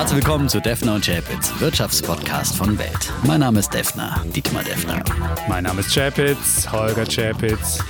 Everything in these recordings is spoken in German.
Herzlich willkommen zu Defner und Chapitz, Wirtschaftspodcast von Welt. Mein Name ist Defner, Dietmar Defner. Mein Name ist Chapitz, Holger Chapitz.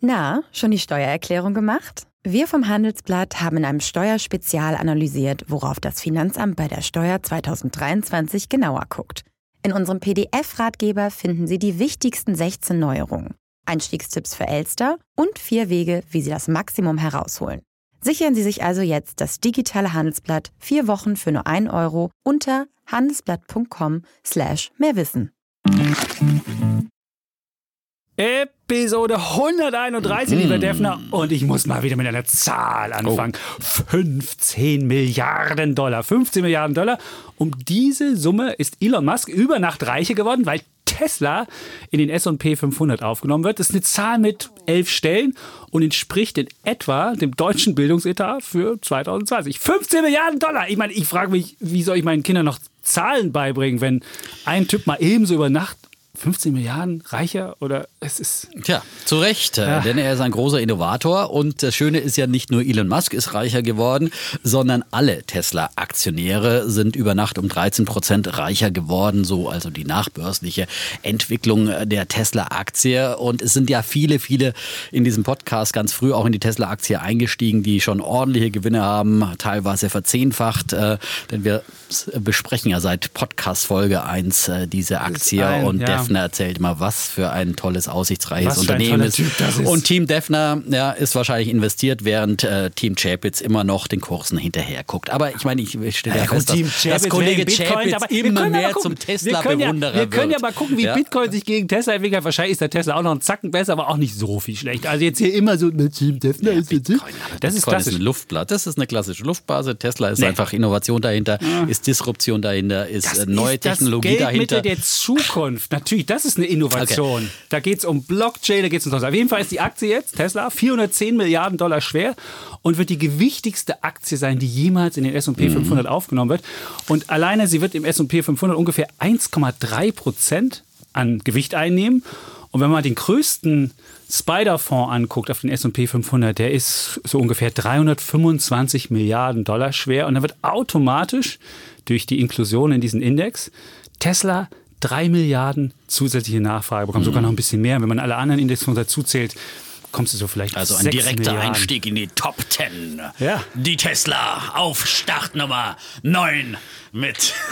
Na, schon die Steuererklärung gemacht? Wir vom Handelsblatt haben in einem Steuerspezial analysiert, worauf das Finanzamt bei der Steuer 2023 genauer guckt. In unserem PDF-Ratgeber finden Sie die wichtigsten 16 Neuerungen, Einstiegstipps für Elster und vier Wege, wie Sie das Maximum herausholen. Sichern Sie sich also jetzt das digitale Handelsblatt vier Wochen für nur 1 Euro unter handelsblatt.com slash mehrwissen. Episode 131, Mm. lieber Defner. Und ich muss mal wieder mit einer Zahl anfangen. 15 Milliarden Dollar. 15 Milliarden Dollar. Um diese Summe ist Elon Musk über Nacht reicher geworden, weil Tesla in den S&P 500 aufgenommen wird. Das ist eine Zahl mit elf Stellen und entspricht in etwa dem deutschen Bildungsetat für 2020. 15 Milliarden Dollar. Ich meine, ich frage mich, wie soll ich meinen Kindern noch Zahlen beibringen, wenn ein Typ mal ebenso über Nacht 15 Milliarden reicher oder es ist Tja, zu Recht, äh, denn er ist ein großer Innovator und das Schöne ist ja nicht nur Elon Musk ist reicher geworden, sondern alle Tesla-Aktionäre sind über Nacht um 13 Prozent reicher geworden, so also die nachbörsliche Entwicklung der Tesla-Aktie und es sind ja viele, viele in diesem Podcast ganz früh auch in die Tesla-Aktie eingestiegen, die schon ordentliche Gewinne haben, teilweise verzehnfacht, äh, denn wir besprechen ja seit Podcast-Folge 1 äh, diese Aktie ein, und ja. Defner erzählt immer, was für ein tolles, aussichtsreiches Was Unternehmen ist. Das ist. Und Team Defner ja, ist wahrscheinlich investiert, während äh, Team Chapitz immer noch den Kursen hinterher guckt. Aber ich meine, ich stelle ja, fest, dass, dass Kollege Bitcoin, Chapitz immer mehr gucken. zum Tesla-Bewunderer wir können ja wird. mal gucken, wie? Bitcoin sich gegen Tesla entwickelt. Wahrscheinlich ist der Tesla auch noch einen Zacken besser, aber auch nicht so viel schlechter. Also jetzt hier immer so mit Team Tesla ist Bitcoin, Das ist ist klassisch. ein Luftblatt. Das ist eine klassische Luftblase. Tesla ist Nee. einfach Innovation dahinter, ist Disruption dahinter, ist Das äh, neue ist das Technologie Geldmittel dahinter. der Zukunft. Natürlich, das ist eine Innovation. Da geht es um Blockchain, da geht es um Auf jeden Fall ist die Aktie jetzt, Tesla, 410 Milliarden Dollar schwer und wird die gewichtigste Aktie sein, die jemals in den S&P 500 aufgenommen wird. Und alleine sie wird im S&P 500 ungefähr 1,3 Prozent an Gewicht einnehmen. Und wenn man den größten Spider-Fonds anguckt auf den S&P 500, der ist so ungefähr 325 Milliarden Dollar schwer und dann wird automatisch durch die Inklusion in diesen Index Tesla 3 Milliarden zusätzliche Nachfrage bekommen, sogar noch ein bisschen mehr. Wenn man alle anderen Indexfonds dazu zählt, kommst du so vielleicht Also ein 6 direkter Milliarden. Einstieg in die Top 10. Ja. Die Tesla auf Startnummer 9 mit.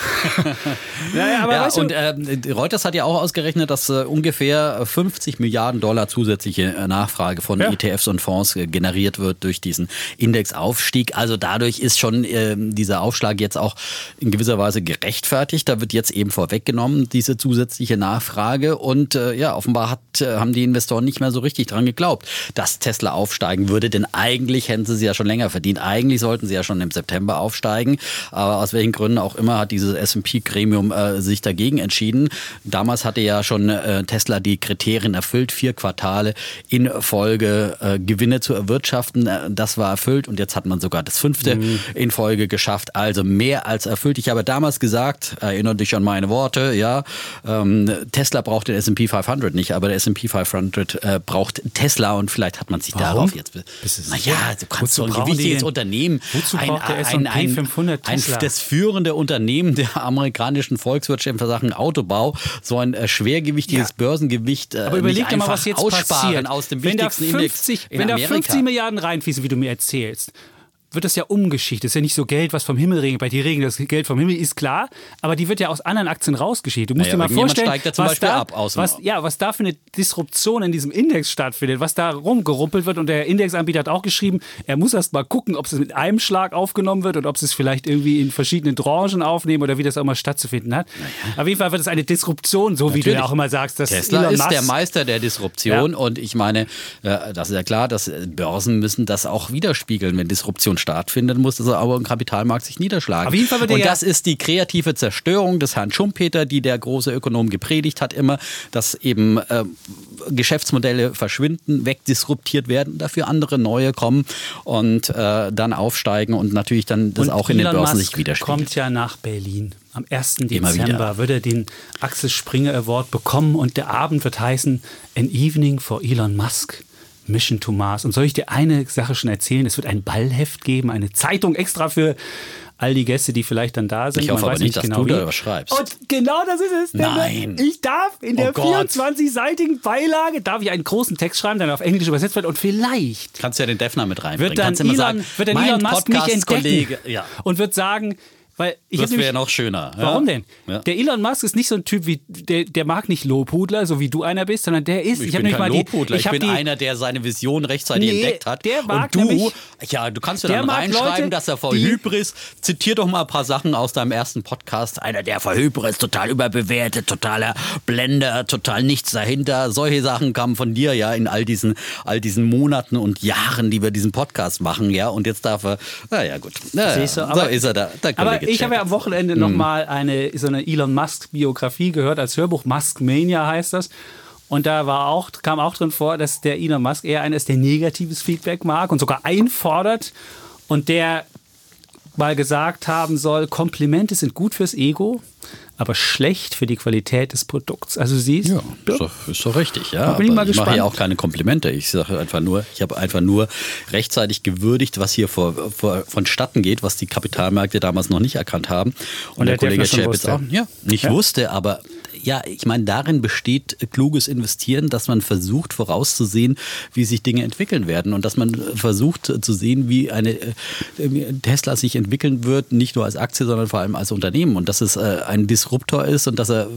Ja, ja, aber ja, weißt du, und äh, Reuters hat ja auch ausgerechnet, dass äh, ungefähr 50 Milliarden Dollar zusätzliche äh, Nachfrage von Ja. ETFs und Fonds äh, generiert wird durch diesen Indexaufstieg. Also dadurch ist schon äh, dieser Aufschlag jetzt auch in gewisser Weise gerechtfertigt. Da wird jetzt eben vorweggenommen, diese zusätzliche Nachfrage. Und äh, ja, offenbar hat, äh, haben die Investoren nicht mehr so richtig dran geglaubt, dass Tesla aufsteigen würde. Denn eigentlich hätten sie sie ja schon länger verdient. Eigentlich sollten sie ja schon im September aufsteigen. Aber aus welchen Gründen auch immer hat dieses S&P-Gremium äh, sich dagegen entschieden. Damals hatte ja schon äh, Tesla die Kriterien erfüllt, vier Quartale in Folge äh, Gewinne zu erwirtschaften. Äh, Das war erfüllt und jetzt hat man sogar das fünfte in Folge geschafft. Also mehr als erfüllt. Ich habe damals gesagt, erinnere dich an meine Worte, ja, ähm, Tesla braucht den S&P 500 nicht, aber der S&P 500 äh, braucht Tesla und vielleicht hat man sich Warum? darauf jetzt... Naja, du kannst so ein gewichtiges denn- Unternehmen, Wozu ein, braucht der ein, S&P ein, 500 ein, Tesla? das führende Unternehmen der amerikanischen Volkswirtschaft in Sachen Autobau, so ein äh, schwergewichtiges Ja. Börsengewicht äh, Aber überleg nicht dir mal, was jetzt aussparen passiert. aus dem wenn da wichtigsten 50, Index in Wenn da Amerika. 50 Milliarden reinfließen, wie du mir erzählst, wird das ja umgeschichtet. Das ist ja nicht so Geld, was vom Himmel regnet. Bei dir regnet das Geld vom Himmel, ist klar. Aber die wird ja aus anderen Aktien rausgeschieden. Du musst Naja, dir mal vorstellen, steigt ja zum was, Beispiel da, ab aus was, ja, was da für eine Disruption in diesem Index stattfindet, was da rumgerumpelt wird. Und der Indexanbieter hat auch geschrieben, er muss erst mal gucken, ob es mit einem Schlag aufgenommen wird und ob sie es vielleicht irgendwie in verschiedenen Tranchen aufnehmen oder wie das auch mal stattzufinden hat. Auf jeden Fall wird es eine Disruption, so wie du ja Natürlich. auch immer sagst. Dass Tesla Elon ist der Meister der Disruption Ja. und ich meine, äh, das ist ja klar, dass Börsen müssen das auch widerspiegeln. Wenn Disruption stattfindet, muss das aber im Kapitalmarkt sich niederschlagen. Auf jeden Fall wird und ja das ist die kreative Zerstörung des Herrn Schumpeter, die der große Ökonom gepredigt hat immer, dass eben äh, Geschäftsmodelle verschwinden, wegdisruptiert werden, dafür andere neue kommen und äh, dann aufsteigen und natürlich dann das Und auch in den Börsen Musk sich widerspiegelt. kommt ja nach Berlin. Am 1. Immer wieder. Dezember wird er den Axel Springer Award bekommen und der Abend wird heißen An Evening for Elon Musk. Mission to Mars. Und soll ich dir eine Sache schon erzählen? Es wird ein Ballheft geben, eine Zeitung extra für all die Gäste, die vielleicht dann da sind. Ich hoffe Man aber weiß nicht, dass genau du wie. da was schreibst. Und genau das ist es. Nein. Ich darf in der Oh Gott. 24-seitigen Beilage, darf ich einen großen Text schreiben, der auf Englisch übersetzt wird und vielleicht Kannst ja den Defner mit reinbringen. wird dann Kannst immer Elon, sagen, wird dann mein Elon Musk mich entdecken ja, und wird sagen, weil ich das wäre noch schöner. Ja. Warum denn? Ja. Der Elon Musk ist nicht so ein Typ wie der, der mag nicht Lobhudler, so wie du einer bist, sondern der ist. Ich, hab bin kein mal Lobhudler, die, ich, hab bin die, einer, der seine Vision rechtzeitig Nee, entdeckt hat. der mag Und du, nämlich- ja, du kannst ja dann reinschreiben, Leute, dass er die- Hybris, zitier doch mal ein paar Sachen aus deinem ersten Podcast. Einer, der vor Hybris total überbewertet, totaler Blender, total nichts dahinter. Solche Sachen kamen von dir ja in all diesen, all diesen Monaten und Jahren, die wir diesen Podcast machen, ja. Und jetzt darf er, naja, gut. Ja, Siehst du, so aber- ist er da. der Aber Kollege ich habe ja am. Wochenende noch mal eine so eine Elon Musk Biografie gehört als Hörbuch Musk Mania heißt das. Und da war auch, kam auch drin vor, dass der Elon Musk eher einer ist, der negatives Feedback mag und sogar einfordert und der mal gesagt haben soll, Komplimente sind gut fürs Ego, aber schlecht für die Qualität des Produkts. Also siehst Ja, ist doch, ist doch richtig, ja. Bin ich mal ich mache gespannt. ja auch keine Komplimente. Ich sage einfach nur, ich habe einfach nur rechtzeitig gewürdigt, was hier vor, vor, vonstatten geht, was die Kapitalmärkte damals noch nicht erkannt haben. Und, Und der, der Kollege wusste. auch ja, nicht Ja. wusste, aber ja, ich meine, darin besteht kluges Investieren, dass man versucht vorauszusehen, wie sich Dinge entwickeln werden und dass man versucht zu sehen, wie eine äh, Tesla sich entwickeln wird, nicht nur als Aktie, sondern vor allem als Unternehmen und dass es äh, ein Disruptor ist und dass er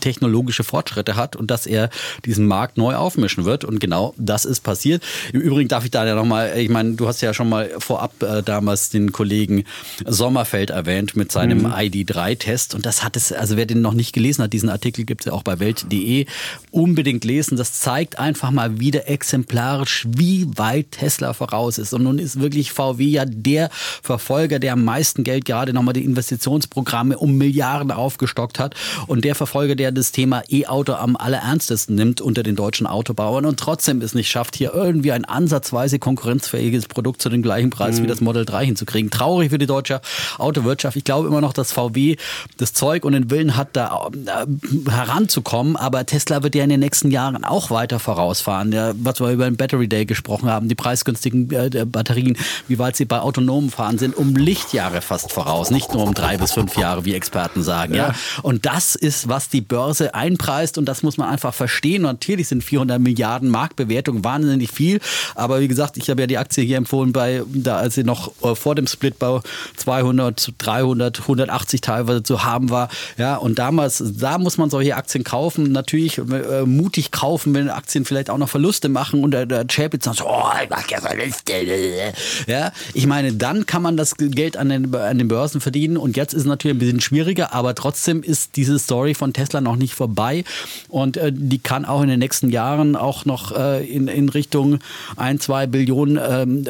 technologische Fortschritte hat und dass er diesen Markt neu aufmischen wird und genau das ist passiert. Im Übrigen darf ich da ja nochmal, ich meine, du hast ja schon mal vorab äh, damals den Kollegen Sommerfeld erwähnt mit seinem ID3-Test und das hat es, also wer den noch nicht gelesen hat, diesen Artikel gibt es ja auch bei Welt.de, unbedingt lesen. Das zeigt einfach mal wieder exemplarisch, wie weit Tesla voraus ist. Und nun ist wirklich VW ja der Verfolger, der am meisten Geld gerade nochmal die Investitionsprogramme um Milliarden aufgestockt hat und der Verfolger, der das Thema E-Auto am allerernstesten nimmt unter den deutschen Autobauern und trotzdem es nicht schafft, hier irgendwie ein ansatzweise konkurrenzfähiges Produkt zu dem gleichen Preis wie das Model 3 hinzukriegen. Traurig für die deutsche Autowirtschaft. Ich glaube immer noch, dass VW das Zeug und den Willen hat, da äh, heranzukommen, aber Tesla wird ja in den nächsten Jahren auch weiter vorausfahren. Ja, was wir über den Battery Day gesprochen haben, die preisgünstigen äh, Batterien, wie weit sie bei autonomen Fahren sind, um Lichtjahre fast voraus, nicht nur um drei bis fünf Jahre, wie Experten sagen. Ja. Und das ist, was die Börse einpreist und das muss man einfach verstehen. Und natürlich sind 400 Milliarden Marktbewertung wahnsinnig viel, aber wie gesagt, ich habe ja die Aktie hier empfohlen, bei, da als sie noch äh, vor dem Split bei 200, 300, 180 teilweise zu haben war. Ja, und damals, da muss man solche Aktien kaufen, natürlich äh, mutig kaufen, wenn Aktien vielleicht auch noch Verluste machen. Und der, der Chapitz sagt, oh, ich mach ja Verluste. Ja, ich meine, dann kann man das Geld an den, an den Börsen verdienen. Und jetzt ist es natürlich ein bisschen schwieriger, aber trotzdem ist diese Story von Tesla noch nicht vorbei. Und äh, die kann auch in den nächsten Jahren auch noch äh, in, in Richtung ein, zwei Billionen ähm,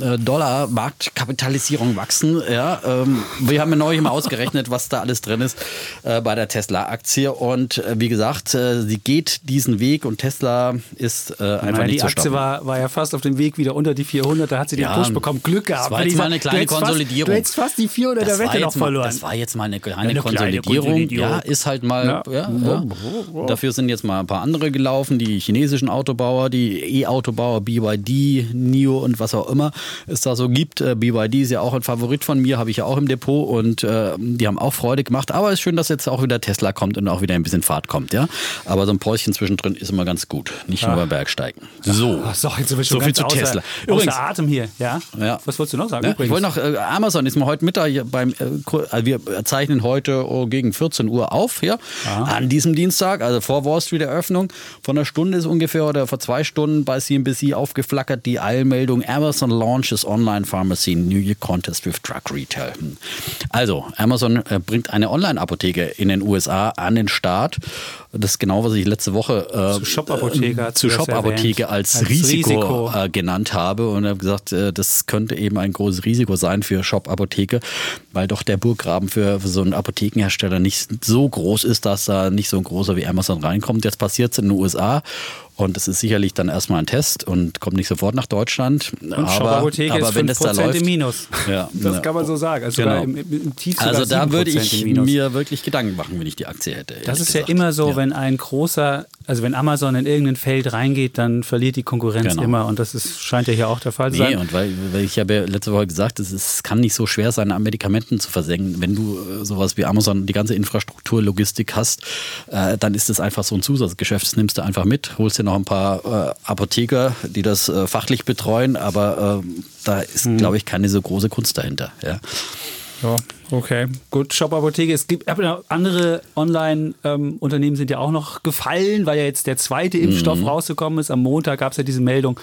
äh, Dollar Marktkapitalisierung wachsen. Ja, ähm, wir haben ja neulich mal ausgerechnet, was da alles drin ist äh, bei der Tesla-Aktie und äh, wie gesagt, äh, sie geht diesen Weg und Tesla ist äh, einfach Meine, nicht die Aktie stoppen. war, war ja fast auf dem Weg wieder unter die 400, da hat sie den Ja, Push bekommen. Glück das gehabt. war Wenn jetzt mal eine kleine du Konsolidierung. Fast, du hättest fast die 400 der Das war, Wette noch jetzt mal, verloren. das war jetzt mal eine kleine, eine kleine Konsolidierung. Konsolidierung. Ja, ist halt mal. Ja. Ja. Ja, Dafür sind jetzt mal ein paar andere gelaufen. Die chinesischen Autobauer, die E-Autobauer, BYD, NIO und was auch immer es da so gibt. Äh, BYD ist ja auch ein Favorit von mir, habe ich ja auch im Depot und äh, die haben auch Freude gemacht. Aber es ist schön, dass jetzt auch wieder Tesla kommt und auch wieder ein bisschen Fahrt kommt. ja. Aber so ein Päuschen zwischendrin ist immer ganz gut. Nicht nur beim Bergsteigen. So. Ach so, jetzt sind wir schon So viel zu außer, Tesla. Außer Übrigens- Atem hier, ja? Ja. Was wolltest du noch sagen? Ja, ich wollte noch, äh, Amazon ist mir heute Mittag hier beim, äh, also wir zeichnen heute oh, gegen 14 Uhr auf, hier, an diesem Dienstag, also vor Wall Street Eröffnung. Von einer Stunde ist ungefähr oder vor zwei Stunden bei CNBC aufgeflackert die Eilmeldung Amazon launches Online Pharmacy New Year Contest with Drug Retail. Hm. Also, Amazon äh, bringt eine Online-Apotheke in den USA an den Staat. Das ist genau, was ich letzte Woche äh, Zu Shop-Apotheke äh, zu erwähnt. als, Als Risiko, Risiko. Äh, genannt habe und habe gesagt, äh, das könnte eben ein großes Risiko sein für Shop-Apotheke, weil doch der Burggraben für, für so einen Apothekenhersteller nicht so groß ist, dass da nicht so ein großer wie Amazon reinkommt. Jetzt passiert es in den USA und das ist sicherlich dann erstmal ein Test und kommt nicht sofort nach Deutschland. Und aber aber ist wenn das da 5% läuft, im Minus. Ja, das ja. kann man so sagen. Also Genau. im, im, Also da 7% würde ich mir wirklich Gedanken machen, wenn ich die Aktie hätte. Das ist ja gesagt. immer so, Ja. wenn ein großer, also wenn Amazon in irgendein Feld reingeht, dann verliert die Konkurrenz Genau. immer. Und das ist, scheint ja hier auch der Fall zu Nee, sein. und weil, weil ich habe ja letzte Woche gesagt, es, ist, es kann nicht so schwer sein, an Medikamenten zu versenken. Wenn du äh, sowas wie Amazon, die ganze Infrastruktur, Logistik hast, äh, dann ist das einfach so ein Zusatzgeschäft. Das nimmst du einfach mit, holst dir noch ein paar äh, Apotheker, die das äh, fachlich betreuen, aber äh, da ist, Mhm. glaube ich, keine so große Kunst dahinter. Ja. Ja, okay. Gut, Shop-Apotheke. Es gibt noch andere Online-Unternehmen sind ja auch noch gefallen, weil ja jetzt der zweite Impfstoff rausgekommen ist. Am Montag gab es ja diese Meldung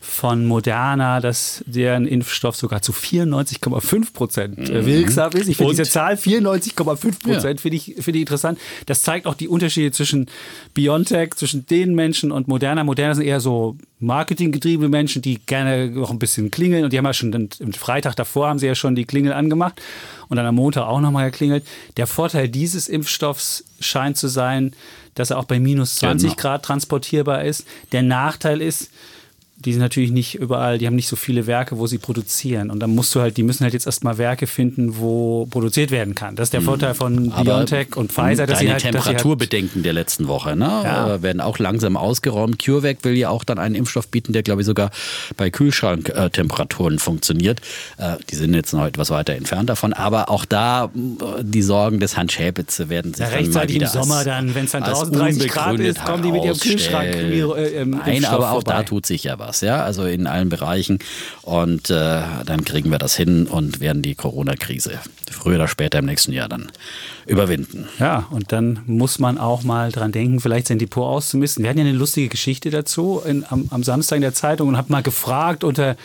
von Moderna, dass deren Impfstoff sogar zu 94,5 Prozent äh, wirksam ist. Ich finde diese Zahl 94,5 Prozent finde ich, finde ich interessant. Das zeigt auch die Unterschiede zwischen BioNTech, zwischen den Menschen und Moderna. Moderna sind eher so marketinggetriebene Menschen, die gerne noch ein bisschen klingeln und die haben ja schon am Freitag davor haben sie ja schon die Klingel angemacht und dann am Montag auch nochmal geklingelt. Der Vorteil dieses Impfstoffs scheint zu sein, dass er auch bei minus 20 Genau. Grad transportierbar ist. Der Nachteil ist, die sind natürlich nicht überall, die haben nicht so viele Werke, wo sie produzieren. Und dann musst du halt, die müssen halt jetzt erstmal Werke finden, wo produziert werden kann. Das ist der Vorteil von BioNTech und Pfizer, dass sie halt, halt Temperaturbedenken der letzten Woche ne, Ja. äh, werden auch langsam ausgeräumt. CureVac will ja auch dann einen Impfstoff bieten, der glaube ich sogar bei Kühlschranktemperaturen funktioniert. Äh, die sind jetzt noch etwas weiter entfernt davon, aber auch da äh, die Sorgen des Herrn Schäpitz werden sich Ja, dann mal rechtzeitig im wieder Sommer als, dann, wenn es dann draußen 30 Grad ist, kommen die mit ihrem Kühlschrank äh, Nein, aber auch da vorbei. tut sich ja was, ja, also in allen Bereichen und äh, dann kriegen wir das hin und werden die Corona-Krise früher oder später im nächsten Jahr dann überwinden. Ja, und dann muss man auch mal dran denken, vielleicht sein Depot auszumisten. Wir hatten ja eine lustige Geschichte dazu in, am, am Samstag in der Zeitung und habe mal gefragt unter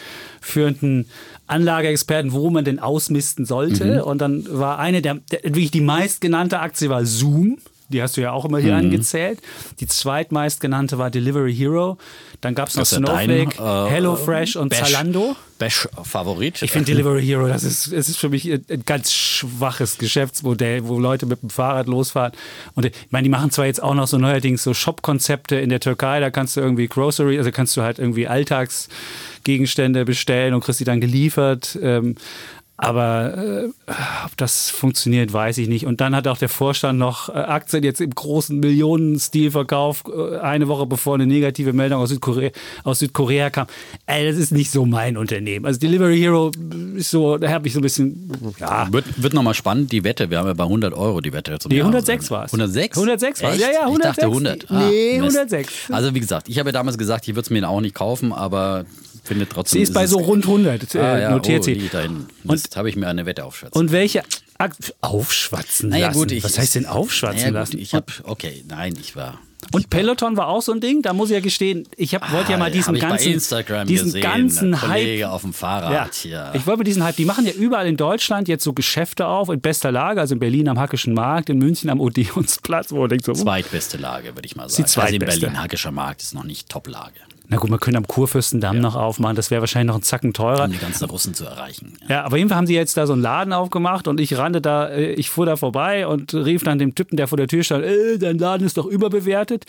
führenden Anlageexperten, wo man denn ausmisten sollte. Und dann war eine der, der wirklich die meistgenannte Aktie war Zoom. Die hast du ja auch immer hier angezählt. Die zweitmeistgenannte war Delivery Hero. Dann gab es noch dein, Snowflake, äh, HelloFresh und Bash- Zalando. Bash-Favorit. Ich finde Delivery Hero, das ist, es ist für mich ein ein ganz schwaches Geschäftsmodell, wo Leute mit dem Fahrrad losfahren. Und ich meine, die machen zwar jetzt auch noch so neuerdings so Shop-Konzepte in der Türkei, da kannst du irgendwie Grocery, also kannst du halt irgendwie Alltagsgegenstände bestellen und kriegst die dann geliefert. Ähm, aber äh, ob das funktioniert, weiß ich nicht. Und dann hat auch der Vorstand noch äh, Aktien jetzt im großen Millionenstil verkauft, äh, eine Woche bevor eine negative Meldung aus Südkorea, aus Südkorea kam. Ey, das ist nicht so mein Unternehmen. Also Delivery Hero ist so, da habe ich so ein bisschen, ja. Wird, wird nochmal spannend, die Wette. Wir haben ja bei 100 Euro die Wette. Zum Nee, Jahresende. 106 war's. 106? 106 war's. Echt? Ja, ja, Ich dachte 106. 100. Ah, Nee, Mist. 106. Also wie gesagt, ich habe ja damals gesagt, ich würde es mir auch nicht kaufen, aber finde trotzdem... Sie ist bei so rund 100, äh, ah, ja, notiert oh, sie. die da hinten. Mist, habe ich mir eine Wette aufschätzen. Und welche Akt aufschwatzen Naja, lassen? gut, ich- Was heißt denn aufschwatzen naja, gut, lassen? Ich habe, okay, nein, ich war... Und Peloton war auch so ein Ding, da muss ich ja gestehen, ich hab, wollte ja mal Ah, diesen hab ich ganzen, diesen gesehen, ganzen Hype. auf dem Fahrrad. Ja. Ich wollte diesen Hype, die machen ja überall in Deutschland jetzt so Geschäfte auf, in bester Lage, also in Berlin am Hackischen Markt, in München am Odeonsplatz, wo denkt so, uh, Zweitbeste Lage, würde ich mal Die sagen. Also in zweitbeste. Berlin, Hackischer Markt ist noch nicht Top-Lage, na gut, man könnte am Kurfürstendamm noch aufmachen, das wäre wahrscheinlich noch einen Zacken teurer. um die ganzen Russen zu erreichen. Ja. Ja, aber jedenfalls haben sie jetzt da so einen Laden aufgemacht und ich rannte da, äh, ich fuhr da vorbei und rief dann dem Typen, der vor der Tür stand, äh, dein Laden ist doch überbewertet.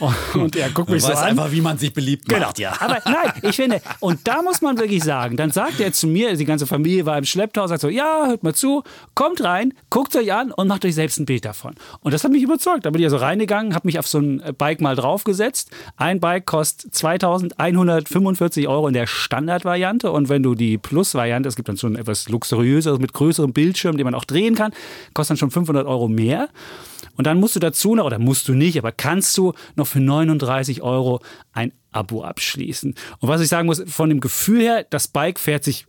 Und, er guckt mich so an. wie man sich beliebt Genau. Aber nein, ich finde, und da muss man wirklich sagen, dann sagt er zu mir, die ganze Familie war im Schlepptau, sagt so, ja, hört mal zu, kommt rein, guckt euch an und macht euch selbst ein Bild davon. Und das hat mich überzeugt. Da bin ich also reingegangen, habe mich auf so ein Bike mal draufgesetzt. Ein Bike kostet 2145 Euro in der Standardvariante und wenn du die Plus-Variante, es gibt dann schon etwas luxuriöseres mit größerem Bildschirm, den man auch drehen kann, kostet dann schon 500 Euro mehr. Und dann musst du dazu noch, oder musst du nicht, aber kannst du noch für 39 Euro ein Abo abschließen. Und was ich sagen muss, von dem Gefühl her, das Bike fährt sich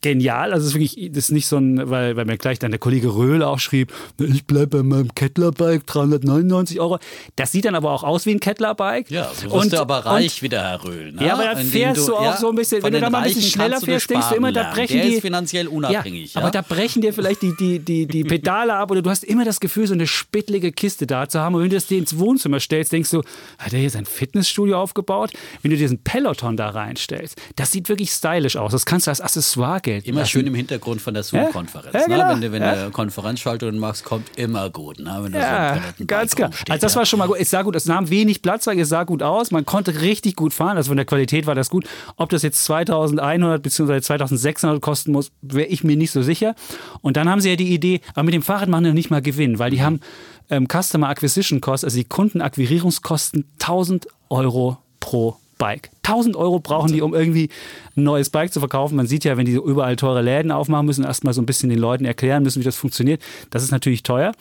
genial. Also es ist wirklich, das ist nicht so ein, weil, weil mir gleich dann der Kollege Röhl auch schrieb, ich bleibe bei meinem Kettlerbike, 399 Euro. Das sieht dann aber auch aus wie ein Kettlerbike. Ja, so wirst du aber reich wie der Herr Röhl. Ne? Ja, aber dann fährst du, auch ja, so ein bisschen, wenn du da mal ein bisschen schneller fährst, denkst du immer, da brechen die. Finanziell unabhängig. Ja, aber da brechen dir vielleicht die, die, die, die Pedale ab oder du hast immer das Gefühl, so eine spittlige Kiste da zu haben. Und wenn du das dir ins Wohnzimmer stellst, denkst du, hat er hier sein Fitnessstudio aufgebaut? Wenn du diesen Peloton da reinstellst, das sieht wirklich stylisch aus. Das kannst du als Accessoire gelten. Immer schön im Hintergrund von der Zoom-Konferenz. Ja, genau. ne? Wenn du, wenn ja. du Konferenzschaltungen machst, kommt immer gut. Ne? Wenn ja, so ganz klar. Also das ja. war schon mal gut. Es sah gut, es nahm wenig Platz, es sah gut aus. Man konnte richtig gut fahren. Also von der Qualität war das gut. Ob das jetzt 2100 bzw. 2600 kosten muss, wäre ich mir nicht so sicher. Und dann haben sie ja die Idee, aber mit dem Fahrrad machen wir nicht mal Gewinn, weil die mhm. haben ähm, Customer Acquisition Cost, also die Kundenakquirierungskosten 1000 Euro pro Bike. 1000 Euro brauchen die, um irgendwie ein neues Bike zu verkaufen. Man sieht ja, wenn die überall teure Läden aufmachen müssen, erstmal so ein bisschen den Leuten erklären müssen, wie das funktioniert. Das ist natürlich teuer.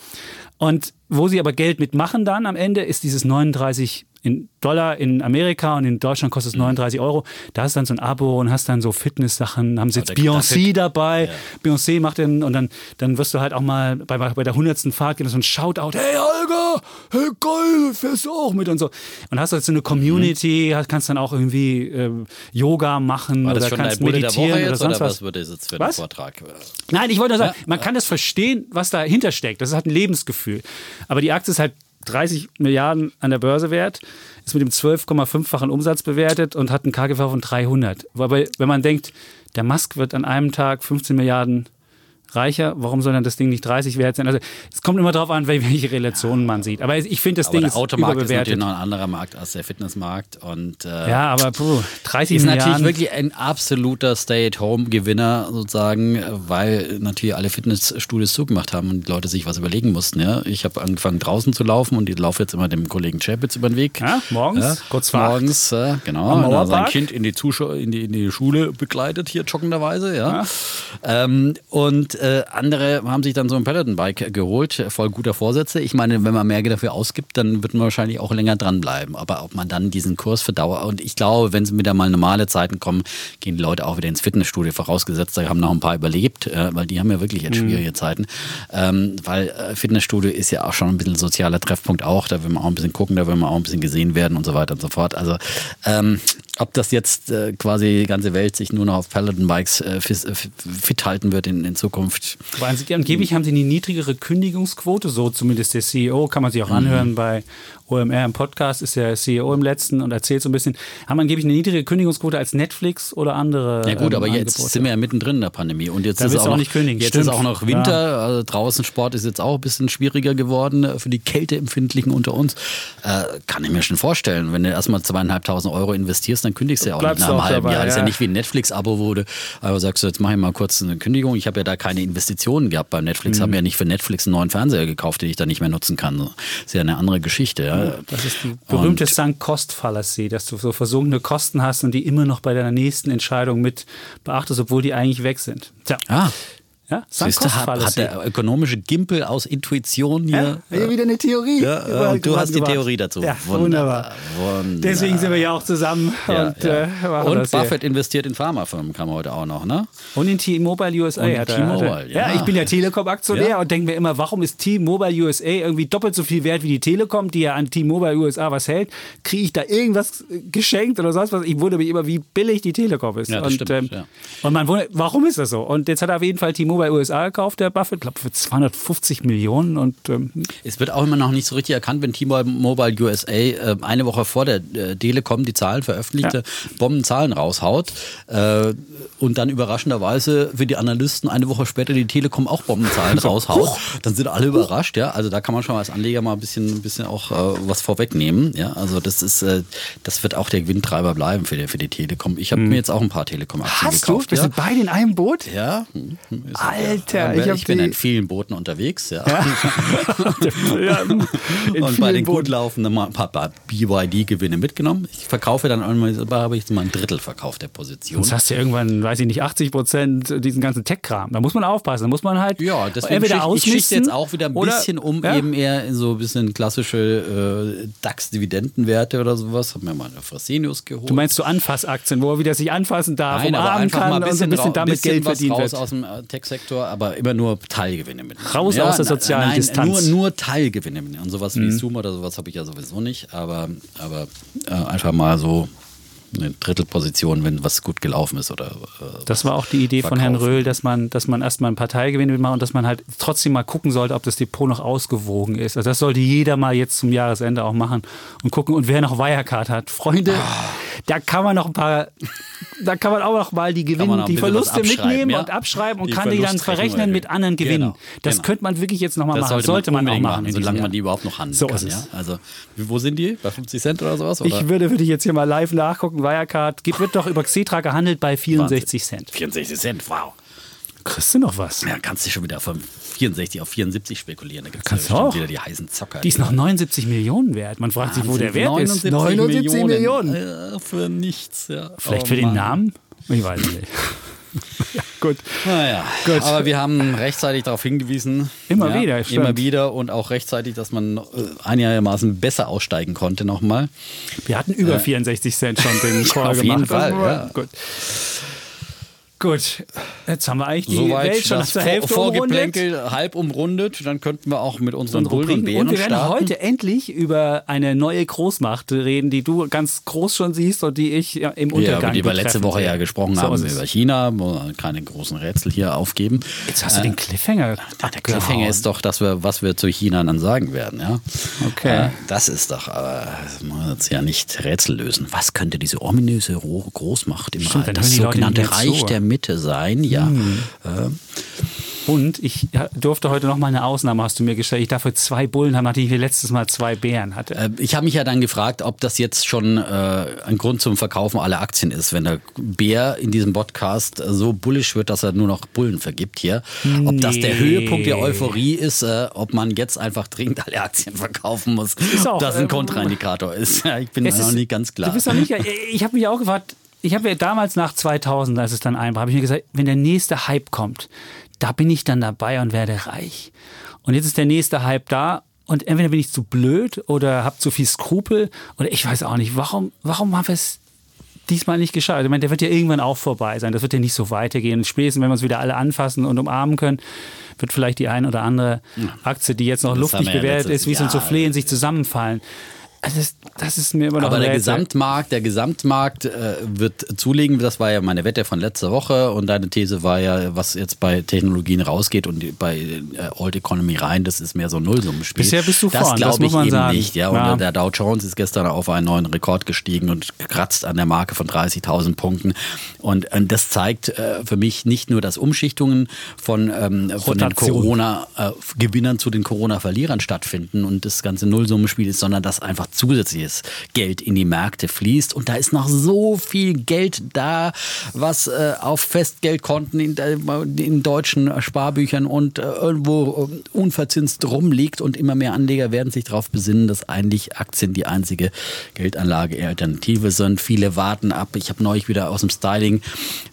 Und wo sie aber Geld mitmachen dann am Ende, ist dieses 39 in Dollar in Amerika und in Deutschland kostet es 39 mhm. Euro. Da hast du dann so ein Abo und hast dann so Fitness-Sachen, haben sie jetzt Beyoncé dabei. Ja. Beyoncé macht den und dann, dann wirst du halt auch mal bei, bei der 100. Fahrt gibt es so ein Shoutout, hey Holger, hey geil, fährst du auch mit und so. Und hast du jetzt so eine Community, mhm. kannst dann auch irgendwie äh, Yoga machen War das oder schon kannst meditieren oder sonst oder was. was das jetzt für ein Vortrag? Nein, ich wollte nur sagen, ja? man kann das verstehen, was dahinter steckt. Das ist halt ein Lebensgefühl. Aber die Aktie ist halt 30 Milliarden an der Börse wert, ist mit dem 12,5-fachen Umsatz bewertet und hat einen KGV von 300. Wobei, wenn man denkt, der Musk wird an einem Tag 15 Milliarden reicher, warum soll dann das Ding nicht 30 wert sein? Also es kommt immer darauf an, welche Relationen man sieht. Aber ich finde, das aber Ding der ist Automarkt überbewertet. ist natürlich noch ein anderer Markt als der Fitnessmarkt. Und, äh, ja, aber puh, 30 ist Milliarden. natürlich wirklich ein absoluter Stay-at-Home-Gewinner sozusagen, weil natürlich alle Fitnessstudios zugemacht haben und die Leute sich was überlegen mussten. Ja? Ich habe angefangen draußen zu laufen und ich laufe jetzt immer dem Kollegen Chapitz über den Weg. Ja, morgens, ja, kurz vor Morgens, äh, genau. Sein Kind in die, Zuschau in, die, in die Schule begleitet hier joggenderweise. Ja. ja. Ähm, und äh, andere haben sich dann so ein Peloton-Bike geholt, voll guter Vorsätze. Ich meine, wenn man mehr dafür ausgibt, dann wird man wahrscheinlich auch länger dranbleiben. Aber ob man dann diesen Kurs verdauert, und ich glaube, wenn es wieder mal normale Zeiten kommen, gehen die Leute auch wieder ins Fitnessstudio, vorausgesetzt, da haben noch ein paar überlebt, weil die haben ja wirklich jetzt mhm. schwierige mhm. Zeiten. Ähm, weil äh, Fitnessstudio ist ja auch schon ein bisschen sozialer Treffpunkt auch, da will man auch ein bisschen gucken, da will man auch ein bisschen gesehen werden und so weiter und so fort. Also ähm, ob das jetzt äh, quasi die ganze Welt sich nur noch auf Peloton-Bikes äh, fit, äh, fit, halten wird in, in Zukunft. angeblich haben sie eine niedrigere Kündigungsquote, so zumindest der CEO, kann man sich auch mhm. anhören bei OMR im Podcast, ist der CEO im letzten und erzählt so ein bisschen, haben angeblich eine niedrige Kündigungsquote als Netflix oder andere. Ja gut, ähm, aber jetzt Angebote. sind wir ja mittendrin in der Pandemie und jetzt da ist auch, auch noch, nicht kündigen. Jetzt Stimmt. ist auch noch Winter, ja. also draußen Sport ist jetzt auch ein bisschen schwieriger geworden für die Kälteempfindlichen unter uns. Äh, kann ich mir schon vorstellen, wenn du erstmal zweieinhalbtausend Euro investierst, dann kündigst du ja auch nicht nach einem halben dabei, Jahr. Das ist ja nicht wie ein Netflix-Abo, du aber sagst, jetzt mache ich mal kurz eine Kündigung. Ich habe ja da keine Investitionen gehabt bei Netflix, mhm. habe ja nicht für Netflix einen neuen Fernseher gekauft, den ich dann nicht mehr nutzen kann. Das ist ja eine andere Geschichte. Ja. Das ist die berühmte Sunk-Cost-Fallacy, dass du so versunkene Kosten hast und die immer noch bei deiner nächsten Entscheidung mit beachtest, obwohl die eigentlich weg sind. Tja. Ah. Ja, Siehst du, hat, hat, der ökonomische Gimpel aus Intuition hier. Ja, hier wieder eine Theorie. Ja, und du hast die Theorie dazu. Ja, wunderbar. wunderbar. Deswegen sind wir ja auch zusammen. Ja, und, ja. Äh, und Buffett hier. investiert in Pharmafirmen, kam heute auch noch, ne? Und in T-Mobile USA. Und hat T-Mobile, ja. ich bin ja Telekom-Aktionär und denke mir immer, warum ist T-Mobile USA irgendwie doppelt so viel wert wie die Telekom, die ja an T-Mobile USA was hält? Kriege ich da irgendwas geschenkt oder sonst was? Ich wundere mich immer, wie billig die Telekom ist. Ja, das und, stimmt, ähm, und man wundert, warum ist das so? Und jetzt hat er auf jeden Fall T-Mobile USA gekauft der Buffett, glaube für 250 Millionen. Und, ähm, es wird auch immer noch nicht so richtig erkannt, wenn T-Mobile USA äh, eine Woche vor der äh, Telekom die Zahlen veröffentlichte, ja. Bombenzahlen raushaut äh, und dann überraschenderweise für die Analysten eine Woche später die Telekom auch Bombenzahlen raushaut. Dann sind alle überrascht, ja. Also da kann man schon als Anleger mal ein bisschen, ein bisschen auch äh, was vorwegnehmen. Ja, also das ist, äh, das wird auch der Gewinntreiber bleiben für die, für die Telekom. Ich habe hm. mir jetzt auch ein paar Telekom-Aktien gekauft. Hast du? Bist ja. du beide in einem Boot? Ja. Ist Alter, ich, ich, ich bin in vielen Booten unterwegs, ja. Ja, und bei den Booten. gut laufenden mal ein paar, BYD-Gewinne mitgenommen. Ich verkaufe dann einmal, habe ich mal ein Drittel verkauft der Position. Sonst hast du ja irgendwann, weiß ich nicht, 80 Prozent diesen ganzen Tech-Kram. Da muss man aufpassen. Da muss man halt Ja, entweder schicht, ich schichte jetzt auch wieder ein oder- bisschen um, ja. eben eher in so ein bisschen klassische äh, DAX-Dividendenwerte oder sowas. Hab mir mal eine Fresenius geholt. Du meinst so Anfassaktien, wo er wieder sich anfassen darf, Nein, aber einfach kann mal ein und so ein bisschen, bisschen rau- damit bisschen Geld verdient wird. aus dem äh, Tech-Sektor, aber immer nur Teilgewinne mit. Raus aus der sozialen nein, Distanz. Mhm. Nur, nur Teilgewinne mit. Und sowas wie Zoom oder sowas habe ich ja sowieso nicht, aber, aber äh, einfach mal so eine Drittelposition, wenn was gut gelaufen ist oder äh, Das war auch die Idee von Herrn verkaufen. Röhl, dass man, dass man erstmal ein Parteigewinn mitmacht und dass man halt trotzdem mal gucken sollte, ob das Depot noch ausgewogen ist. Also das sollte jeder mal jetzt zum Jahresende auch machen und gucken. Und wer noch Wirecard hat, Freunde, Ah. da kann man noch ein paar, da kann man auch noch mal die Gewinne, die Verluste mitnehmen ja? und abschreiben und Die kann die dann verrechnen mit anderen Gewinnen. Genau, das genau. könnte man wirklich jetzt noch mal das machen. Sollte, man, auch machen. diesem solange Jahr. man die überhaupt noch handeln So kann. ist es. Ja? Also, wo sind die? Bei 50 Cent oder sowas? Oder? Ich würde, würde ich jetzt hier mal live nachgucken. Wirecard geht, wird doch über Xetra gehandelt bei 64 Cent. 64 Cent, wow. Kriegst du noch was? Ja, kannst du schon wieder von 64 auf 74 spekulieren. Da gibt es Kannst du bestimmt auch. wieder die heißen Zocker. Die ist noch 79 Millionen wert. Man fragt sich, wo der Wert ist. 79 Millionen. Äh, für nichts, ja. Vielleicht Oh für den Mann. Namen? Ich weiß nicht. ja, gut. Naja, Gut. aber wir haben rechtzeitig darauf hingewiesen. Immer ja, wieder, stimmt. Immer wieder und auch rechtzeitig, dass man äh, einigermaßen besser aussteigen konnte nochmal. Wir hatten über 64 Cent schon den Call auf gemacht. jeden Fall, Also, ja. Gut. Gut, jetzt haben wir eigentlich die Soweit Welt schon das zur Vor Hälfte umrundet. Vorgeplänkel halb umrundet. Dann könnten wir auch mit unseren Unsere Bullen. Bären Und wir werden starten. heute endlich über eine neue Großmacht reden, die du ganz groß schon siehst und die ich ja, im Ja, Untergang über die wir letzte Woche ja gesprochen So haben, über China, keine großen Rätsel hier aufgeben. Jetzt hast du den Cliffhanger. Ah, der Cliffhanger ist doch, dass wir, was wir zu China dann sagen werden, ja. Okay. Äh, das ist doch, aber das muss man jetzt ja nicht Rätsel lösen. Was könnte diese ominöse Ro- Großmacht im Stimmt, dann das sogenannte Reich der Mitte sein? Ja. Äh, Und ich durfte heute noch mal eine Ausnahme, hast du mir gestellt. Ich darf heute zwei Bullen haben, nachdem ich letztes Mal zwei Bären hatte. Äh, Ich habe mich ja dann gefragt, ob das jetzt schon äh, ein Grund zum Verkaufen aller Aktien ist, wenn der Bär in diesem Podcast äh, so bullisch wird, dass er nur noch Bullen vergibt hier. Ob das der Nee. Höhepunkt der Euphorie ist, äh, ob man jetzt einfach dringend alle Aktien verkaufen muss, auch, ob das ein Kontraindikator ist. Ich bin Es noch ist- nicht ganz klar. Du bist noch nicht, ich habe mich auch gefragt, ich habe ja damals nach 2000, als es dann einbrach, habe ich mir gesagt, wenn der nächste Hype kommt, da bin ich dann dabei und werde reich. Und jetzt ist der nächste Hype da und entweder bin ich zu blöd oder habe zu viel Skrupel oder ich weiß auch nicht, warum, warum haben wir es diesmal nicht geschafft? Ich meine, der wird ja irgendwann auch vorbei sein. Das wird ja nicht so weitergehen. Spätestens, wenn wir uns wieder alle anfassen und umarmen können, wird vielleicht die ein oder andere Aktie, die jetzt noch Das luftig ja bewertet letztes ist, wie so ein. Soufflé in sich zusammenfallen. Also das, das ist mir immer noch Aber der. Gesamtmarkt, der Gesamtmarkt äh, wird zulegen. Das war ja meine Wette von letzter Woche und deine These war ja, was jetzt bei Technologien rausgeht und bei äh, Old Economy rein, das ist mehr so ein Nullsummenspiel. Bisher bist du das vorn, das glaube muss ich man eben sagen. nicht. Ja, und Ja. der Dow Jones ist gestern auf einen neuen Rekord gestiegen und kratzt an der Marke von 30.000 Punkten. Und, und das zeigt äh, für mich nicht nur, dass Umschichtungen von, ähm, von den. Corona-Gewinnern zu den Corona-Verlierern stattfinden und das ganze Nullsummenspiel ist, sondern dass einfach zusätzliches Geld in die Märkte fließt. Und da ist noch so viel Geld da, was äh, auf Festgeldkonten in, der- in deutschen Sparbüchern und äh, irgendwo äh, unverzinst rumliegt. Und immer mehr Anleger werden sich darauf besinnen, dass eigentlich Aktien die einzige Geldanlage-Alternative sind. Viele warten ab. Ich habe neulich wieder aus dem Styling,